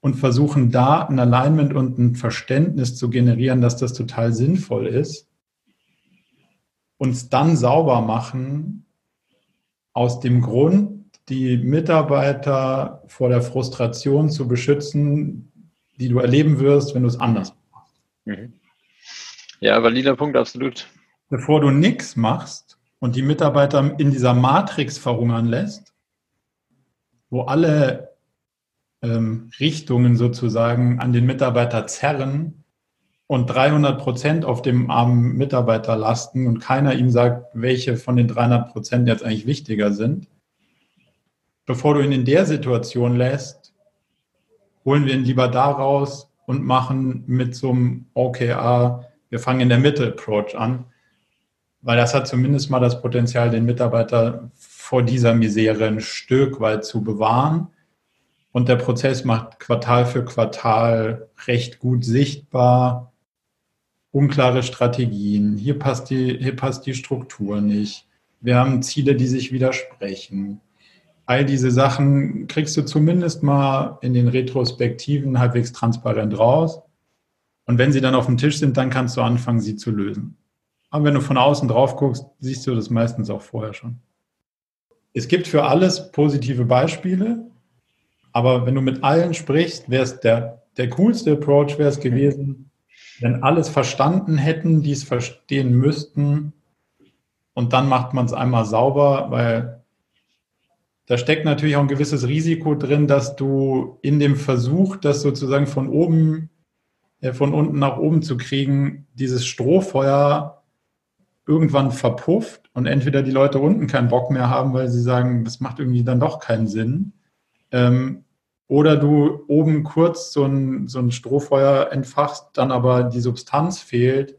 und versuchen da ein Alignment und ein Verständnis zu generieren, dass das total sinnvoll ist, uns dann sauber machen aus dem Grund, die Mitarbeiter vor der Frustration zu beschützen, die du erleben wirst, wenn du es anders machst. Mhm. Ja, valider Punkt, absolut. Bevor du nichts machst und die Mitarbeiter in dieser Matrix verhungern lässt, wo alle ähm, Richtungen sozusagen an den Mitarbeiter zerren und 300 Prozent auf dem armen Mitarbeiter lasten und keiner ihm sagt, welche von den 300 Prozent jetzt eigentlich wichtiger sind, bevor du ihn in der Situation lässt, holen wir ihn lieber da raus und machen mit so einem OKR wir fangen in der Mitte Approach an, weil das hat zumindest mal das Potenzial, den Mitarbeiter vor dieser Misere ein Stück weit zu bewahren. Und der Prozess macht Quartal für Quartal recht gut sichtbar, unklare Strategien, hier passt die, hier passt die Struktur nicht, wir haben Ziele, die sich widersprechen. All diese Sachen kriegst du zumindest mal in den Retrospektiven halbwegs transparent raus. Und wenn sie dann auf dem Tisch sind, dann kannst du anfangen, sie zu lösen. Aber wenn du von außen drauf guckst, siehst du das meistens auch vorher schon. Es gibt für alles positive Beispiele, aber wenn du mit allen sprichst, wäre es der, der coolste Approach wäre es gewesen, wenn alles verstanden hätten, die es verstehen müssten und dann macht man es einmal sauber, weil da steckt natürlich auch ein gewisses Risiko drin, dass du in dem Versuch, das sozusagen von oben von unten nach oben zu kriegen, dieses Strohfeuer irgendwann verpufft und entweder die Leute unten keinen Bock mehr haben, weil sie sagen, das macht irgendwie dann doch keinen Sinn. Ähm, oder du oben kurz so ein, so ein Strohfeuer entfachst, dann aber die Substanz fehlt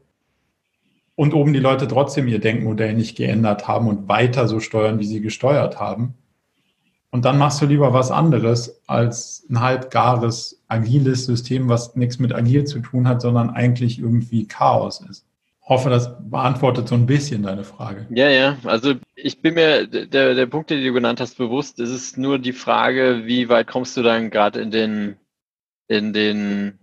und oben die Leute trotzdem ihr Denkmodell nicht geändert haben und weiter so steuern, wie sie gesteuert haben. Und dann machst du lieber was anderes als ein halbgares, agiles System, was nichts mit agil zu tun hat, sondern eigentlich irgendwie Chaos ist. Ich hoffe, das beantwortet so ein bisschen deine Frage. Ja, ja. Also ich bin mir der, der Punkt, den du genannt hast, bewusst. Es ist nur die Frage, wie weit kommst du dann gerade in den, in den,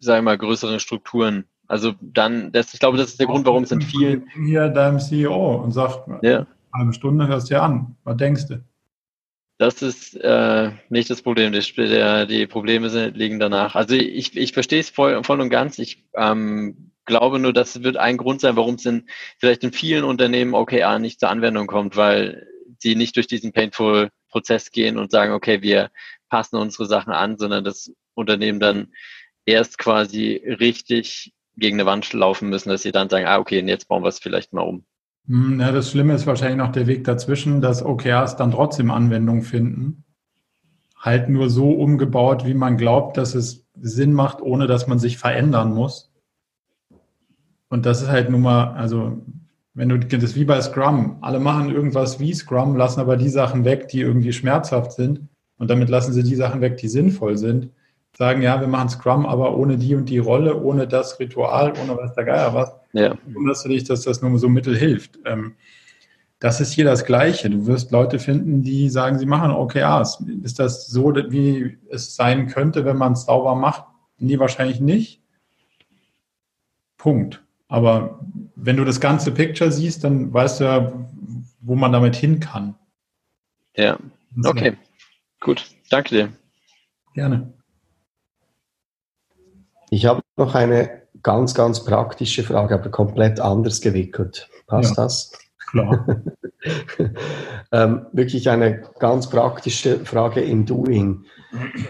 sagen wir mal, größeren Strukturen. Also dann, das, ich glaube, das ist der Grund, warum es in vielen. Hier deinem CEO und sagt, ja. eine Halbe hörst du dir an. Was denkst du? Das ist äh, nicht das Problem. Die, der, die Probleme sind, liegen danach. Also ich, ich verstehe es voll, voll und ganz. Ich ähm, glaube nur, das wird ein Grund sein, warum es in, vielleicht in vielen Unternehmen OKR nicht zur Anwendung kommt, weil sie nicht durch diesen painful Prozess gehen und sagen, okay, wir passen unsere Sachen an, sondern das Unternehmen dann erst quasi richtig gegen eine Wand laufen müssen, dass sie dann sagen, ah, okay, jetzt bauen wir es vielleicht mal um. Hm, ja, das Schlimme ist wahrscheinlich noch der Weg dazwischen, dass OKRs dann trotzdem Anwendung finden. Halt nur so umgebaut, wie man glaubt, dass es Sinn macht, ohne dass man sich verändern muss. Und das ist halt nun mal, also wenn du das ist wie bei Scrum, alle machen irgendwas wie Scrum, lassen aber die Sachen weg, die irgendwie schmerzhaft sind. Und damit lassen sie die Sachen weg, die sinnvoll sind. Sagen, ja, wir machen Scrum, aber ohne die und die Rolle, ohne das Ritual, ohne was der Geier was. Ja. Wunderst du dich, dass das nur so mittel hilft. Ähm, das ist hier das Gleiche. Du wirst Leute finden, die sagen, sie machen OKRs. Ist das so, wie es sein könnte, wenn man es sauber macht? Nee, wahrscheinlich nicht. Punkt. Aber wenn du das ganze Picture siehst, dann weißt du ja, wo man damit hin kann. Ja, okay. Gut, danke dir. Gerne. Ich habe noch eine ganz, ganz praktische Frage, aber komplett anders gewickelt. Passt ja, das? Klar. ähm, wirklich eine ganz praktische Frage im Doing.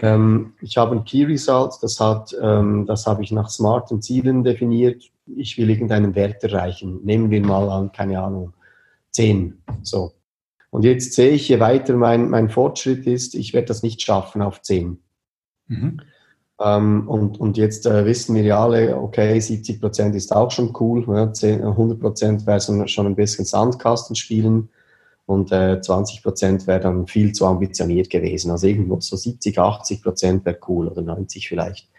Ähm, ich habe ein Key Result, das, hat, ähm, das habe ich nach smarten Zielen definiert. Ich will irgendeinen Wert erreichen. Nehmen wir mal an, keine Ahnung, 10. So. Und jetzt sehe ich, je weiter mein, mein Fortschritt ist, ich werde das nicht schaffen auf 10. Mhm. Ähm, und, und jetzt äh, wissen wir ja alle, okay, 70 Prozent ist auch schon cool, ja, 10, 100 Prozent wäre schon ein bisschen Sandkasten spielen und äh, 20 Prozent wäre dann viel zu ambitioniert gewesen. Also irgendwo so 70, 80 Prozent wäre cool oder 90 vielleicht.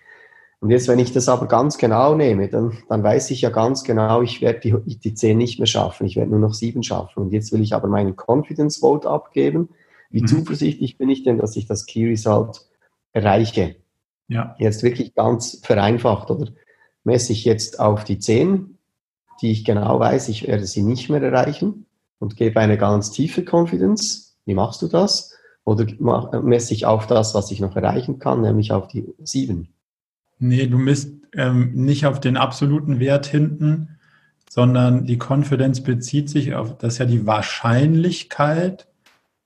Und jetzt, wenn ich das aber ganz genau nehme, dann, dann weiß ich ja ganz genau, ich werde die, die 10 nicht mehr schaffen, ich werde nur noch 7 schaffen. Und jetzt will ich aber meinen Confidence Vote abgeben. Wie mhm. zuversichtlich bin ich denn, dass ich das Key Result erreiche? Ja. Jetzt wirklich ganz vereinfacht, oder messe ich jetzt auf die 10, die ich genau weiß, ich werde sie nicht mehr erreichen und gebe eine ganz tiefe Confidence. Wie machst du das? Oder messe ich auf das, was ich noch erreichen kann, nämlich auf die 7? Nee, du misst ähm, nicht auf den absoluten Wert hinten, sondern die Confidence bezieht sich auf, das ist ja die Wahrscheinlichkeit,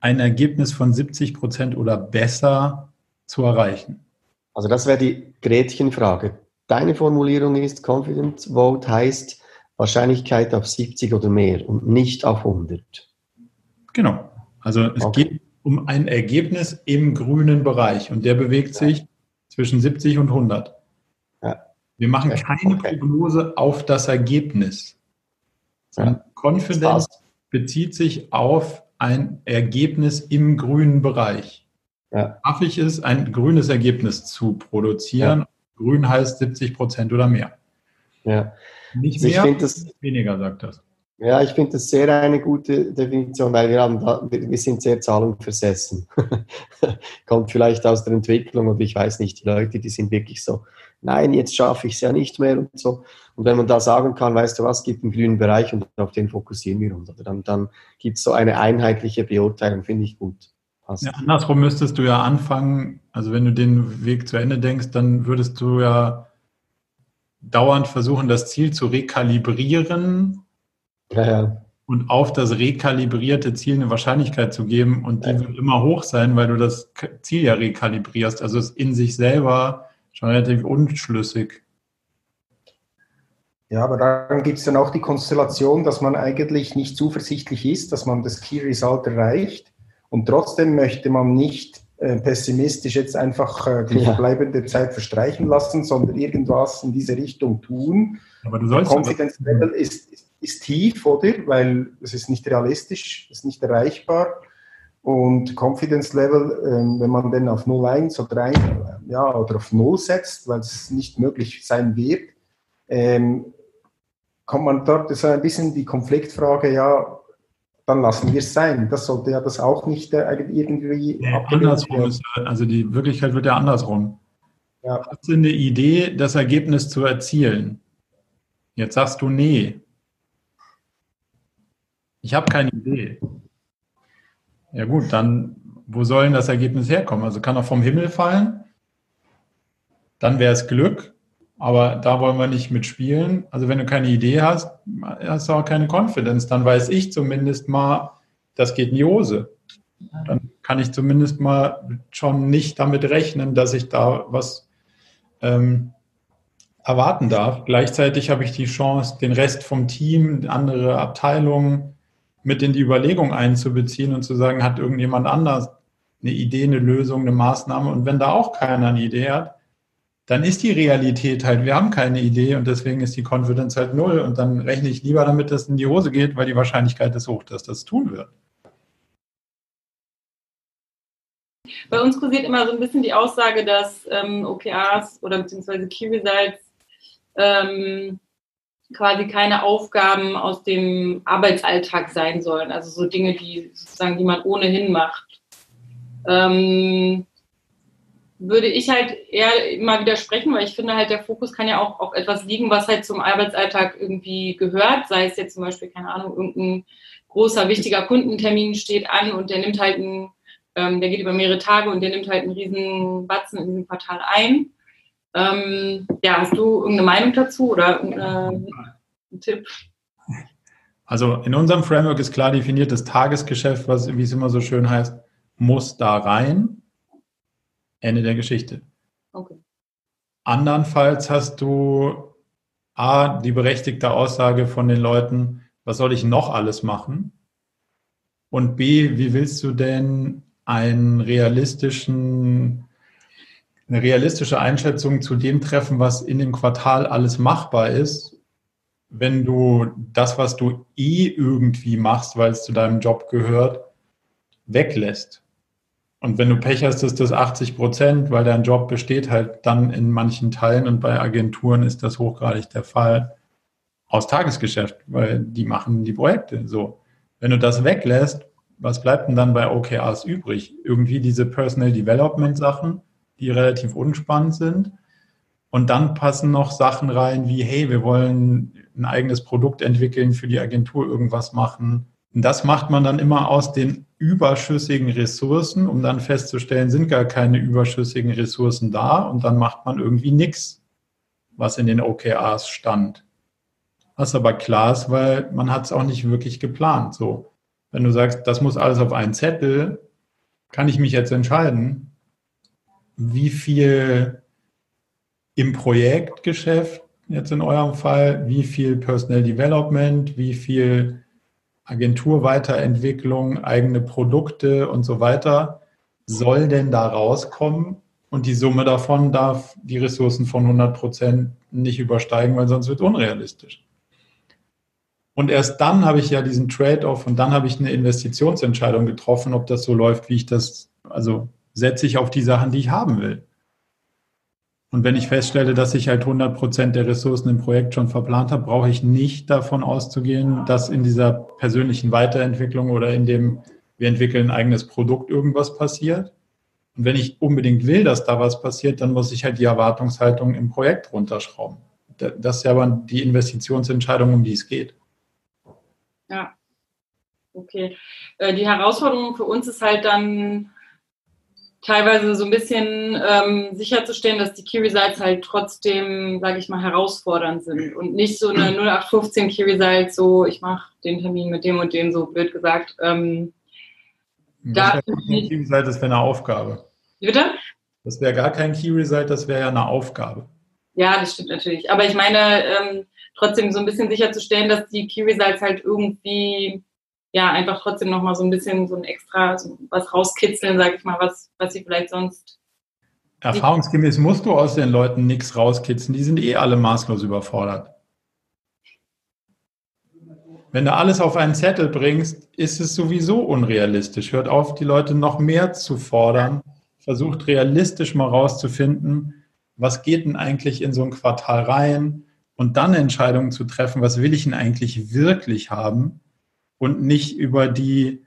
ein Ergebnis von 70 Prozent oder besser zu erreichen. Also das wäre die Gretchenfrage. Deine Formulierung ist, Confidence Vote heißt Wahrscheinlichkeit auf 70 oder mehr und nicht auf 100. Genau. Also es okay. geht um ein Ergebnis im grünen Bereich und der bewegt sich zwischen 70 und 100. Ja. Wir machen keine okay. Prognose auf das Ergebnis. Ja. Confidence bezieht sich auf ein Ergebnis im grünen Bereich ja. schaffe ich es, ein grünes Ergebnis zu produzieren. Ja. Grün heißt 70 Prozent oder mehr. Ja. Nicht also mehr, das, weniger, sagt das. Ja, ich finde das sehr eine gute Definition, weil wir, haben da, wir sind sehr zahlenversessen. Kommt vielleicht aus der Entwicklung und ich weiß nicht, die Leute, die sind wirklich so, nein, jetzt schaffe ich es ja nicht mehr und so. Und wenn man da sagen kann, weißt du was, gibt einen grünen Bereich und auf den fokussieren wir uns, dann, dann gibt es so eine einheitliche Beurteilung, finde ich gut. Ja, andersrum müsstest du ja anfangen, also wenn du den Weg zu Ende denkst, dann würdest du ja dauernd versuchen, das Ziel zu rekalibrieren ja, ja. und auf das rekalibrierte Ziel eine Wahrscheinlichkeit zu geben und die ja. wird immer hoch sein, weil du das Ziel ja rekalibrierst. Also ist in sich selber schon relativ unschlüssig. Ja, aber dann gibt es dann auch die Konstellation, dass man eigentlich nicht zuversichtlich ist, dass man das Key Result erreicht und trotzdem möchte man nicht äh, pessimistisch jetzt einfach äh, die ja. verbleibende Zeit verstreichen lassen, sondern irgendwas in diese Richtung tun. Aber du sollst Confidence Level ist, ist, ist, tief, oder? Weil es ist nicht realistisch, es ist nicht erreichbar. Und Confidence Level, äh, wenn man den auf 0,1 oder 1, ja, oder auf 0 setzt, weil es nicht möglich sein wird, ähm, kommt man dort so ein bisschen die Konfliktfrage, ja, dann lassen wir es sein. Das sollte ja das auch nicht äh, irgendwie ja, andersrum ist, Also die Wirklichkeit wird ja andersrum. Ja. Hast du eine Idee, das Ergebnis zu erzielen? Jetzt sagst du nee. Ich habe keine Idee. Ja gut, dann wo soll denn das Ergebnis herkommen? Also kann er vom Himmel fallen? Dann wäre es Glück. Aber da wollen wir nicht mitspielen. Also wenn du keine Idee hast, hast du auch keine Confidence. Dann weiß ich zumindest mal, das geht in die Hose. Dann kann ich zumindest mal schon nicht damit rechnen, dass ich da was ähm, erwarten darf. Gleichzeitig habe ich die Chance, den Rest vom Team, andere Abteilungen mit in die Überlegung einzubeziehen und zu sagen, hat irgendjemand anders eine Idee, eine Lösung, eine Maßnahme. Und wenn da auch keiner eine Idee hat, dann ist die Realität halt, wir haben keine Idee und deswegen ist die Confidence halt null. Und dann rechne ich lieber damit, dass es in die Hose geht, weil die Wahrscheinlichkeit ist hoch, dass das tun wird. Bei uns kursiert immer so ein bisschen die Aussage, dass ähm, OKRs oder beziehungsweise Key Results ähm, quasi keine Aufgaben aus dem Arbeitsalltag sein sollen. Also so Dinge, die sozusagen, die man ohnehin macht. Ähm, würde ich halt eher immer widersprechen, weil ich finde halt, der Fokus kann ja auch auf etwas liegen, was halt zum Arbeitsalltag irgendwie gehört, sei es jetzt zum Beispiel, keine Ahnung, irgendein großer, wichtiger Kundentermin steht an und der nimmt halt einen, ähm, der geht über mehrere Tage und der nimmt halt einen riesen Batzen in diesem Quartal ein. Ähm, ja, hast du irgendeine Meinung dazu oder einen Tipp? Also in unserem Framework ist klar definiert, das Tagesgeschäft, was, wie es immer so schön heißt, muss da rein. Ende der Geschichte. Okay. Andernfalls hast du A, die berechtigte Aussage von den Leuten, was soll ich noch alles machen? Und B, wie willst du denn einen realistischen eine realistische Einschätzung zu dem treffen, was in dem Quartal alles machbar ist, wenn du das, was du eh irgendwie machst, weil es zu deinem Job gehört, weglässt. Und wenn du Pech hast, ist das 80 Prozent, weil dein Job besteht halt dann in manchen Teilen und bei Agenturen ist das hochgradig der Fall aus Tagesgeschäft, weil die machen die Projekte so. Wenn du das weglässt, was bleibt denn dann bei OKRs übrig? Irgendwie diese Personal Development Sachen, die relativ unspannend sind. Und dann passen noch Sachen rein wie, hey, wir wollen ein eigenes Produkt entwickeln, für die Agentur irgendwas machen. Und das macht man dann immer aus den überschüssigen Ressourcen, um dann festzustellen, sind gar keine überschüssigen Ressourcen da. Und dann macht man irgendwie nichts, was in den OKRs stand. Was aber klar ist, weil man hat es auch nicht wirklich geplant. So, wenn du sagst, das muss alles auf einen Zettel, kann ich mich jetzt entscheiden, wie viel im Projektgeschäft, jetzt in eurem Fall, wie viel Personal Development, wie viel Agenturweiterentwicklung, eigene Produkte und so weiter soll denn da rauskommen? Und die Summe davon darf die Ressourcen von 100 Prozent nicht übersteigen, weil sonst wird unrealistisch. Und erst dann habe ich ja diesen Trade-off und dann habe ich eine Investitionsentscheidung getroffen, ob das so läuft, wie ich das, also setze ich auf die Sachen, die ich haben will. Und wenn ich feststelle, dass ich halt 100 Prozent der Ressourcen im Projekt schon verplant habe, brauche ich nicht davon auszugehen, dass in dieser persönlichen Weiterentwicklung oder in dem, wir entwickeln ein eigenes Produkt irgendwas passiert. Und wenn ich unbedingt will, dass da was passiert, dann muss ich halt die Erwartungshaltung im Projekt runterschrauben. Das ist ja aber die Investitionsentscheidung, um die es geht. Ja, okay. Äh, die Herausforderung für uns ist halt dann, teilweise so ein bisschen ähm, sicherzustellen, dass die Key Results halt trotzdem, sage ich mal, herausfordernd sind und nicht so eine 0815 Key Results, so ich mache den Termin mit dem und dem, so blöd gesagt. Ähm, das da Key Result, das wäre eine Aufgabe. Wie bitte? Das wäre gar kein Key Result, das wäre ja eine Aufgabe. Ja, das stimmt natürlich. Aber ich meine, ähm, trotzdem so ein bisschen sicherzustellen, dass die Key Results halt irgendwie ja einfach trotzdem nochmal so ein bisschen so ein extra so was rauskitzeln, sag ich mal, was, was sie vielleicht sonst. Erfahrungsgemäß musst du aus den Leuten nichts rauskitzeln, die sind eh alle maßlos überfordert. Wenn du alles auf einen Zettel bringst, ist es sowieso unrealistisch. Hört auf, die Leute noch mehr zu fordern. Versucht realistisch mal rauszufinden, was geht denn eigentlich in so ein Quartal rein und dann Entscheidungen zu treffen, was will ich denn eigentlich wirklich haben und nicht über die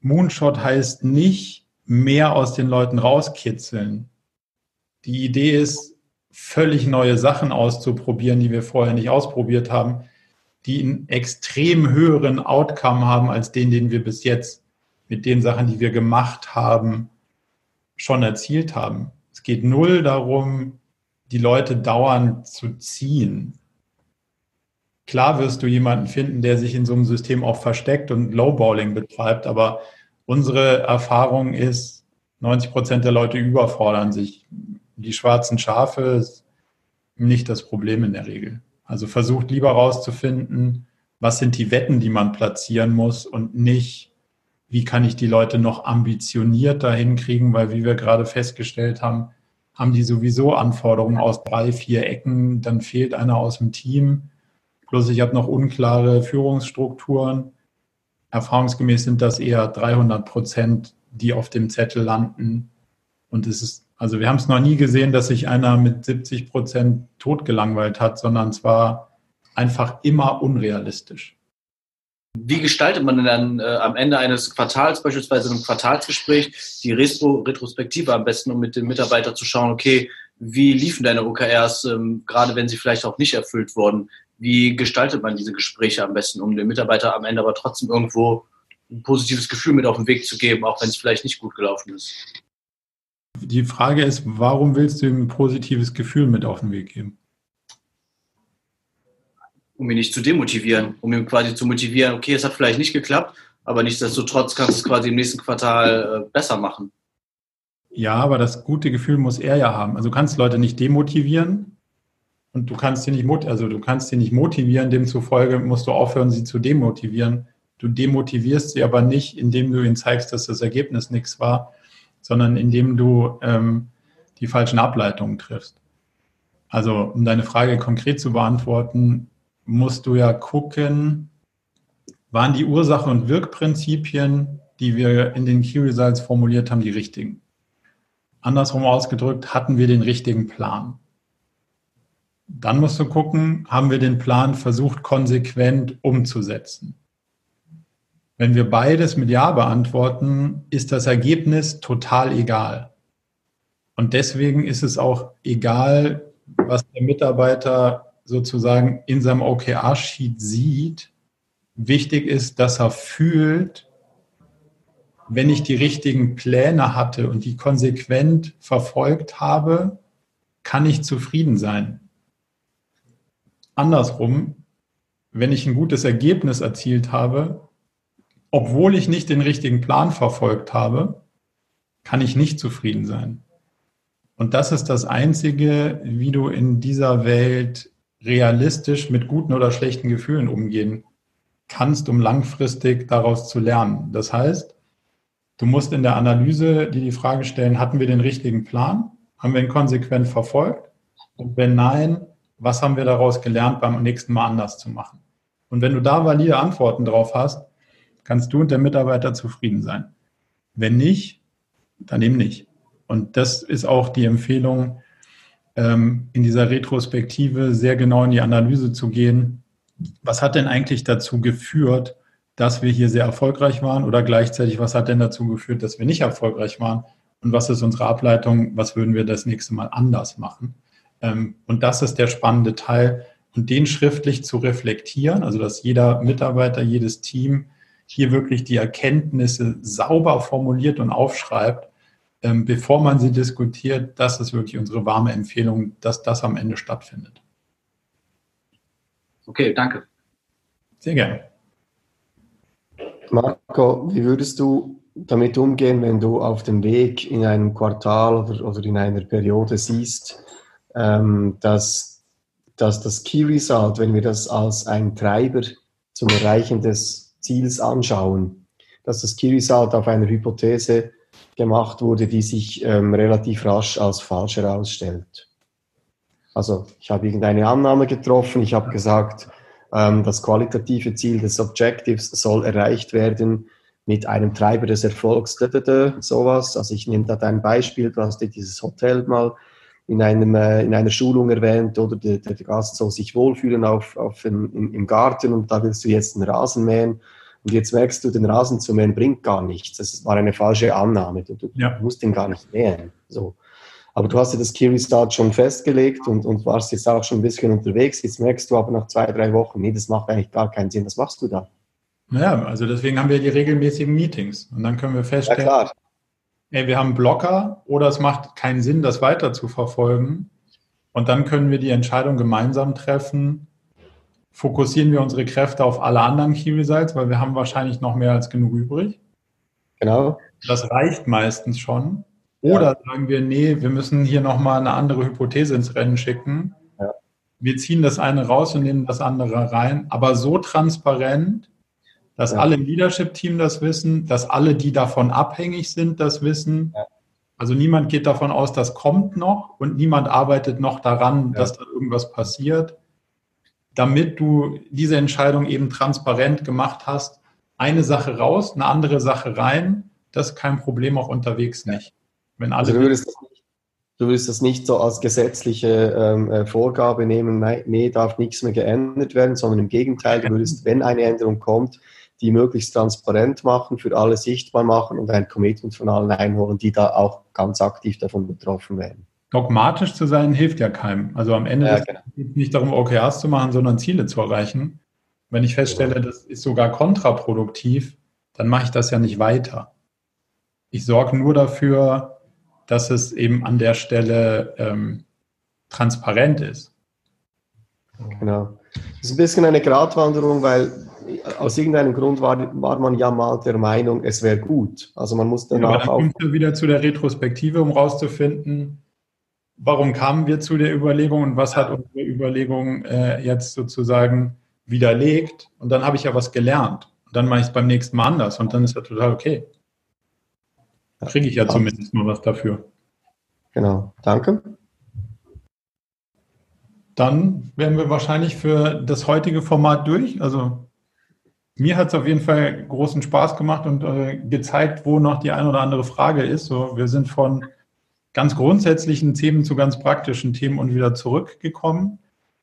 Moonshot heißt nicht mehr aus den Leuten rauskitzeln. Die Idee ist, völlig neue Sachen auszuprobieren, die wir vorher nicht ausprobiert haben, die einen extrem höheren Outcome haben als den, den wir bis jetzt mit den Sachen, die wir gemacht haben, schon erzielt haben. Es geht null darum, die Leute dauernd zu ziehen. Klar wirst du jemanden finden, der sich in so einem System auch versteckt und Lowballing betreibt, aber unsere Erfahrung ist, 90 Prozent der Leute überfordern sich. Die schwarzen Schafe, nicht das Problem in der Regel. Also versucht lieber herauszufinden, was sind die Wetten, die man platzieren muss und nicht, wie kann ich die Leute noch ambitionierter hinkriegen, weil wie wir gerade festgestellt haben, haben die sowieso Anforderungen aus drei, vier Ecken, dann fehlt einer aus dem Team. Plus ich habe noch unklare Führungsstrukturen. Erfahrungsgemäß sind das eher 300 Prozent, die auf dem Zettel landen. Und es ist, also wir haben es noch nie gesehen, dass sich einer mit 70 Prozent totgelangweilt hat, sondern es war einfach immer unrealistisch. Wie gestaltet man denn dann äh, am Ende eines Quartals, beispielsweise einem Quartalsgespräch, die Retro Retrospektive am besten, um mit dem Mitarbeiter zu schauen, okay, wie liefen deine OKRs, ähm, gerade wenn sie vielleicht auch nicht erfüllt wurden? Wie gestaltet man diese Gespräche am besten, um dem Mitarbeiter am Ende aber trotzdem irgendwo ein positives Gefühl mit auf den Weg zu geben, auch wenn es vielleicht nicht gut gelaufen ist? Die Frage ist, warum willst du ihm ein positives Gefühl mit auf den Weg geben? Um ihn nicht zu demotivieren, um ihn quasi zu motivieren, okay, es hat vielleicht nicht geklappt, aber nichtsdestotrotz kannst du es quasi im nächsten Quartal äh, besser machen. Ja, aber das gute Gefühl muss er ja haben. Also du kannst Leute nicht demotivieren und du kannst sie nicht, also du kannst sie nicht motivieren, demzufolge musst du aufhören, sie zu demotivieren. Du demotivierst sie aber nicht, indem du ihnen zeigst, dass das Ergebnis nichts war, sondern indem du ähm, die falschen Ableitungen triffst. Also um deine Frage konkret zu beantworten, musst du ja gucken, waren die Ursache- und Wirkprinzipien, die wir in den Key Results formuliert haben, die richtigen? Andersrum ausgedrückt, hatten wir den richtigen Plan? Dann musst du gucken, haben wir den Plan versucht, konsequent umzusetzen? Wenn wir beides mit Ja beantworten, ist das Ergebnis total egal. Und deswegen ist es auch egal, was der Mitarbeiter sozusagen in seinem OKR-Sheet sieht. Wichtig ist, dass er fühlt, wenn ich die richtigen Pläne hatte und die konsequent verfolgt habe, kann ich zufrieden sein. Andersrum, wenn ich ein gutes Ergebnis erzielt habe, obwohl ich nicht den richtigen Plan verfolgt habe, kann ich nicht zufrieden sein. Und das ist das Einzige, wie du in dieser Welt realistisch mit guten oder schlechten Gefühlen umgehen kannst, um langfristig daraus zu lernen. Das heißt, du musst in der Analyse dir die Frage stellen, hatten wir den richtigen Plan? Haben wir ihn konsequent verfolgt? Und wenn nein, was haben wir daraus gelernt, beim nächsten Mal anders zu machen? Und wenn du da valide Antworten drauf hast, kannst du und der Mitarbeiter zufrieden sein. Wenn nicht, dann eben nicht. Und das ist auch die Empfehlung, ähm, in dieser Retrospektive sehr genau in die Analyse zu gehen. Was hat denn eigentlich dazu geführt, dass wir hier sehr erfolgreich waren oder gleichzeitig, was hat denn dazu geführt, dass wir nicht erfolgreich waren? Und was ist unsere Ableitung? Was würden wir das nächste Mal anders machen? Ähm, und das ist der spannende Teil. Und den schriftlich zu reflektieren, also dass jeder Mitarbeiter, jedes Team hier wirklich die Erkenntnisse sauber formuliert und aufschreibt, ähm, bevor man sie diskutiert, das ist wirklich unsere warme Empfehlung, dass das am Ende stattfindet. Okay, danke. Sehr gerne. Marco, wie würdest du damit umgehen, wenn du auf dem Weg in einem Quartal oder, oder in einer Periode siehst, ähm, dass, dass das Key Result, wenn wir das als ein Treiber zum Erreichen des Ziels anschauen, dass das Key Result auf einer Hypothese gemacht wurde, die sich ähm, relativ rasch als falsch herausstellt. Also ich habe irgendeine Annahme getroffen, ich habe gesagt, ähm, das qualitative Ziel des Objectives soll erreicht werden mit einem Treiber des Erfolgs, sowas. Also ich nehme da dein Beispiel, du hast dir dieses Hotel mal in, einem, äh, in einer Schulung erwähnt, oder der, der Gast soll sich wohlfühlen auf, auf im, im Garten und da willst du jetzt einen Rasen mähen und jetzt merkst du, den Rasen zu mähen bringt gar nichts. Das war eine falsche Annahme. Du, du ja. musst den gar nicht mähen. So. Aber du hast ja das Key Start schon festgelegt und, und warst jetzt auch schon ein bisschen unterwegs. Jetzt merkst du aber nach zwei, drei Wochen, nee, das macht eigentlich gar keinen Sinn. Was machst du da? Naja, also deswegen haben wir die regelmäßigen Meetings. Und dann können wir feststellen, ja, ey, wir haben Blocker oder es macht keinen Sinn, das weiter zu verfolgen. Und dann können wir die Entscheidung gemeinsam treffen, fokussieren wir unsere Kräfte auf alle anderen Key Results, weil wir haben wahrscheinlich noch mehr als genug übrig. Genau. Das reicht meistens schon. Oder ja. sagen wir, nee, wir müssen hier nochmal eine andere Hypothese ins Rennen schicken. Ja. wir ziehen das eine raus und nehmen das andere rein, aber so transparent, dass ja. alle im Leadership-Team das wissen, dass alle, die davon abhängig sind, das wissen. Ja. Also niemand geht davon aus, das kommt noch und niemand arbeitet noch daran, ja. dass da irgendwas passiert, damit du diese Entscheidung eben transparent gemacht hast. Eine Sache raus, eine andere Sache rein, das ist kein Problem auch unterwegs nicht. Wenn alle also du würdest Du würdest das nicht so als gesetzliche ähm, äh, Vorgabe nehmen, nein, nee, darf nichts mehr geändert werden, sondern im Gegenteil, du würdest, wenn eine Änderung kommt, die möglichst transparent machen, für alle sichtbar machen und ein Commitment von allen einholen, die da auch ganz aktiv davon betroffen werden. Dogmatisch zu sein hilft ja keinem. Also am Ende ja, genau. geht es nicht darum, OKRs zu machen, sondern Ziele zu erreichen. Wenn ich feststelle, das ist sogar kontraproduktiv, dann mache ich das ja nicht weiter. Ich sorge nur dafür, dass es eben an der Stelle ähm, transparent ist. Genau. Das ist ein bisschen eine Gratwanderung, weil aus irgendeinem Grund war, war man ja mal der Meinung, es wäre gut. Also man muss danach ja, aber dann auch. Kommt ja wieder zu der Retrospektive, um rauszufinden, warum kamen wir zu der Überlegung und was hat unsere Überlegung äh, jetzt sozusagen widerlegt. Und dann habe ich ja was gelernt. Und dann mache ich es beim nächsten Mal anders und dann ist ja total okay. Kriege ich ja zumindest mal was dafür. Genau, danke. Dann wären wir wahrscheinlich für das heutige Format durch. Also mir hat es auf jeden Fall großen Spaß gemacht und äh, gezeigt, wo noch die ein oder andere Frage ist. So, wir sind von ganz grundsätzlichen Themen zu ganz praktischen Themen und wieder zurückgekommen.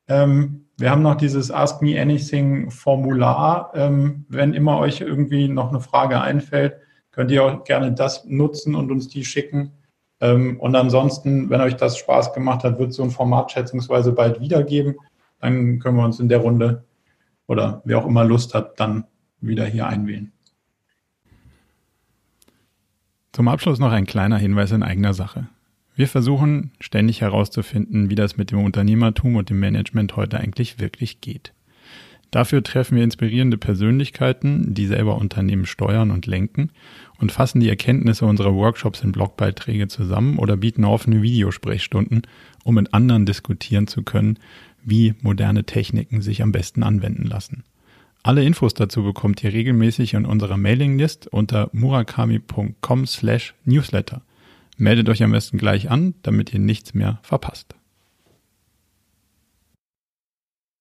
Ähm, wir haben noch dieses Ask Me Anything Formular. Ähm, wenn immer euch irgendwie noch eine Frage einfällt, könnt ihr auch gerne das nutzen und uns die schicken. Ähm, und ansonsten, wenn euch das Spaß gemacht hat, wird so ein Format schätzungsweise bald wiedergeben. Dann können wir uns in der Runde oder wer auch immer Lust hat, dann wieder hier einwählen. Zum Abschluss noch ein kleiner Hinweis in eigener Sache. Wir versuchen ständig herauszufinden, wie das mit dem Unternehmertum und dem Management heute eigentlich wirklich geht. Dafür treffen wir inspirierende Persönlichkeiten, die selber Unternehmen steuern und lenken und fassen die Erkenntnisse unserer Workshops in Blogbeiträge zusammen oder bieten offene Videosprechstunden, um mit anderen diskutieren zu können, wie moderne Techniken sich am besten anwenden lassen. Alle Infos dazu bekommt ihr regelmäßig in unserer Mailinglist unter murakami.com slash newsletter. Meldet euch am besten gleich an, damit ihr nichts mehr verpasst.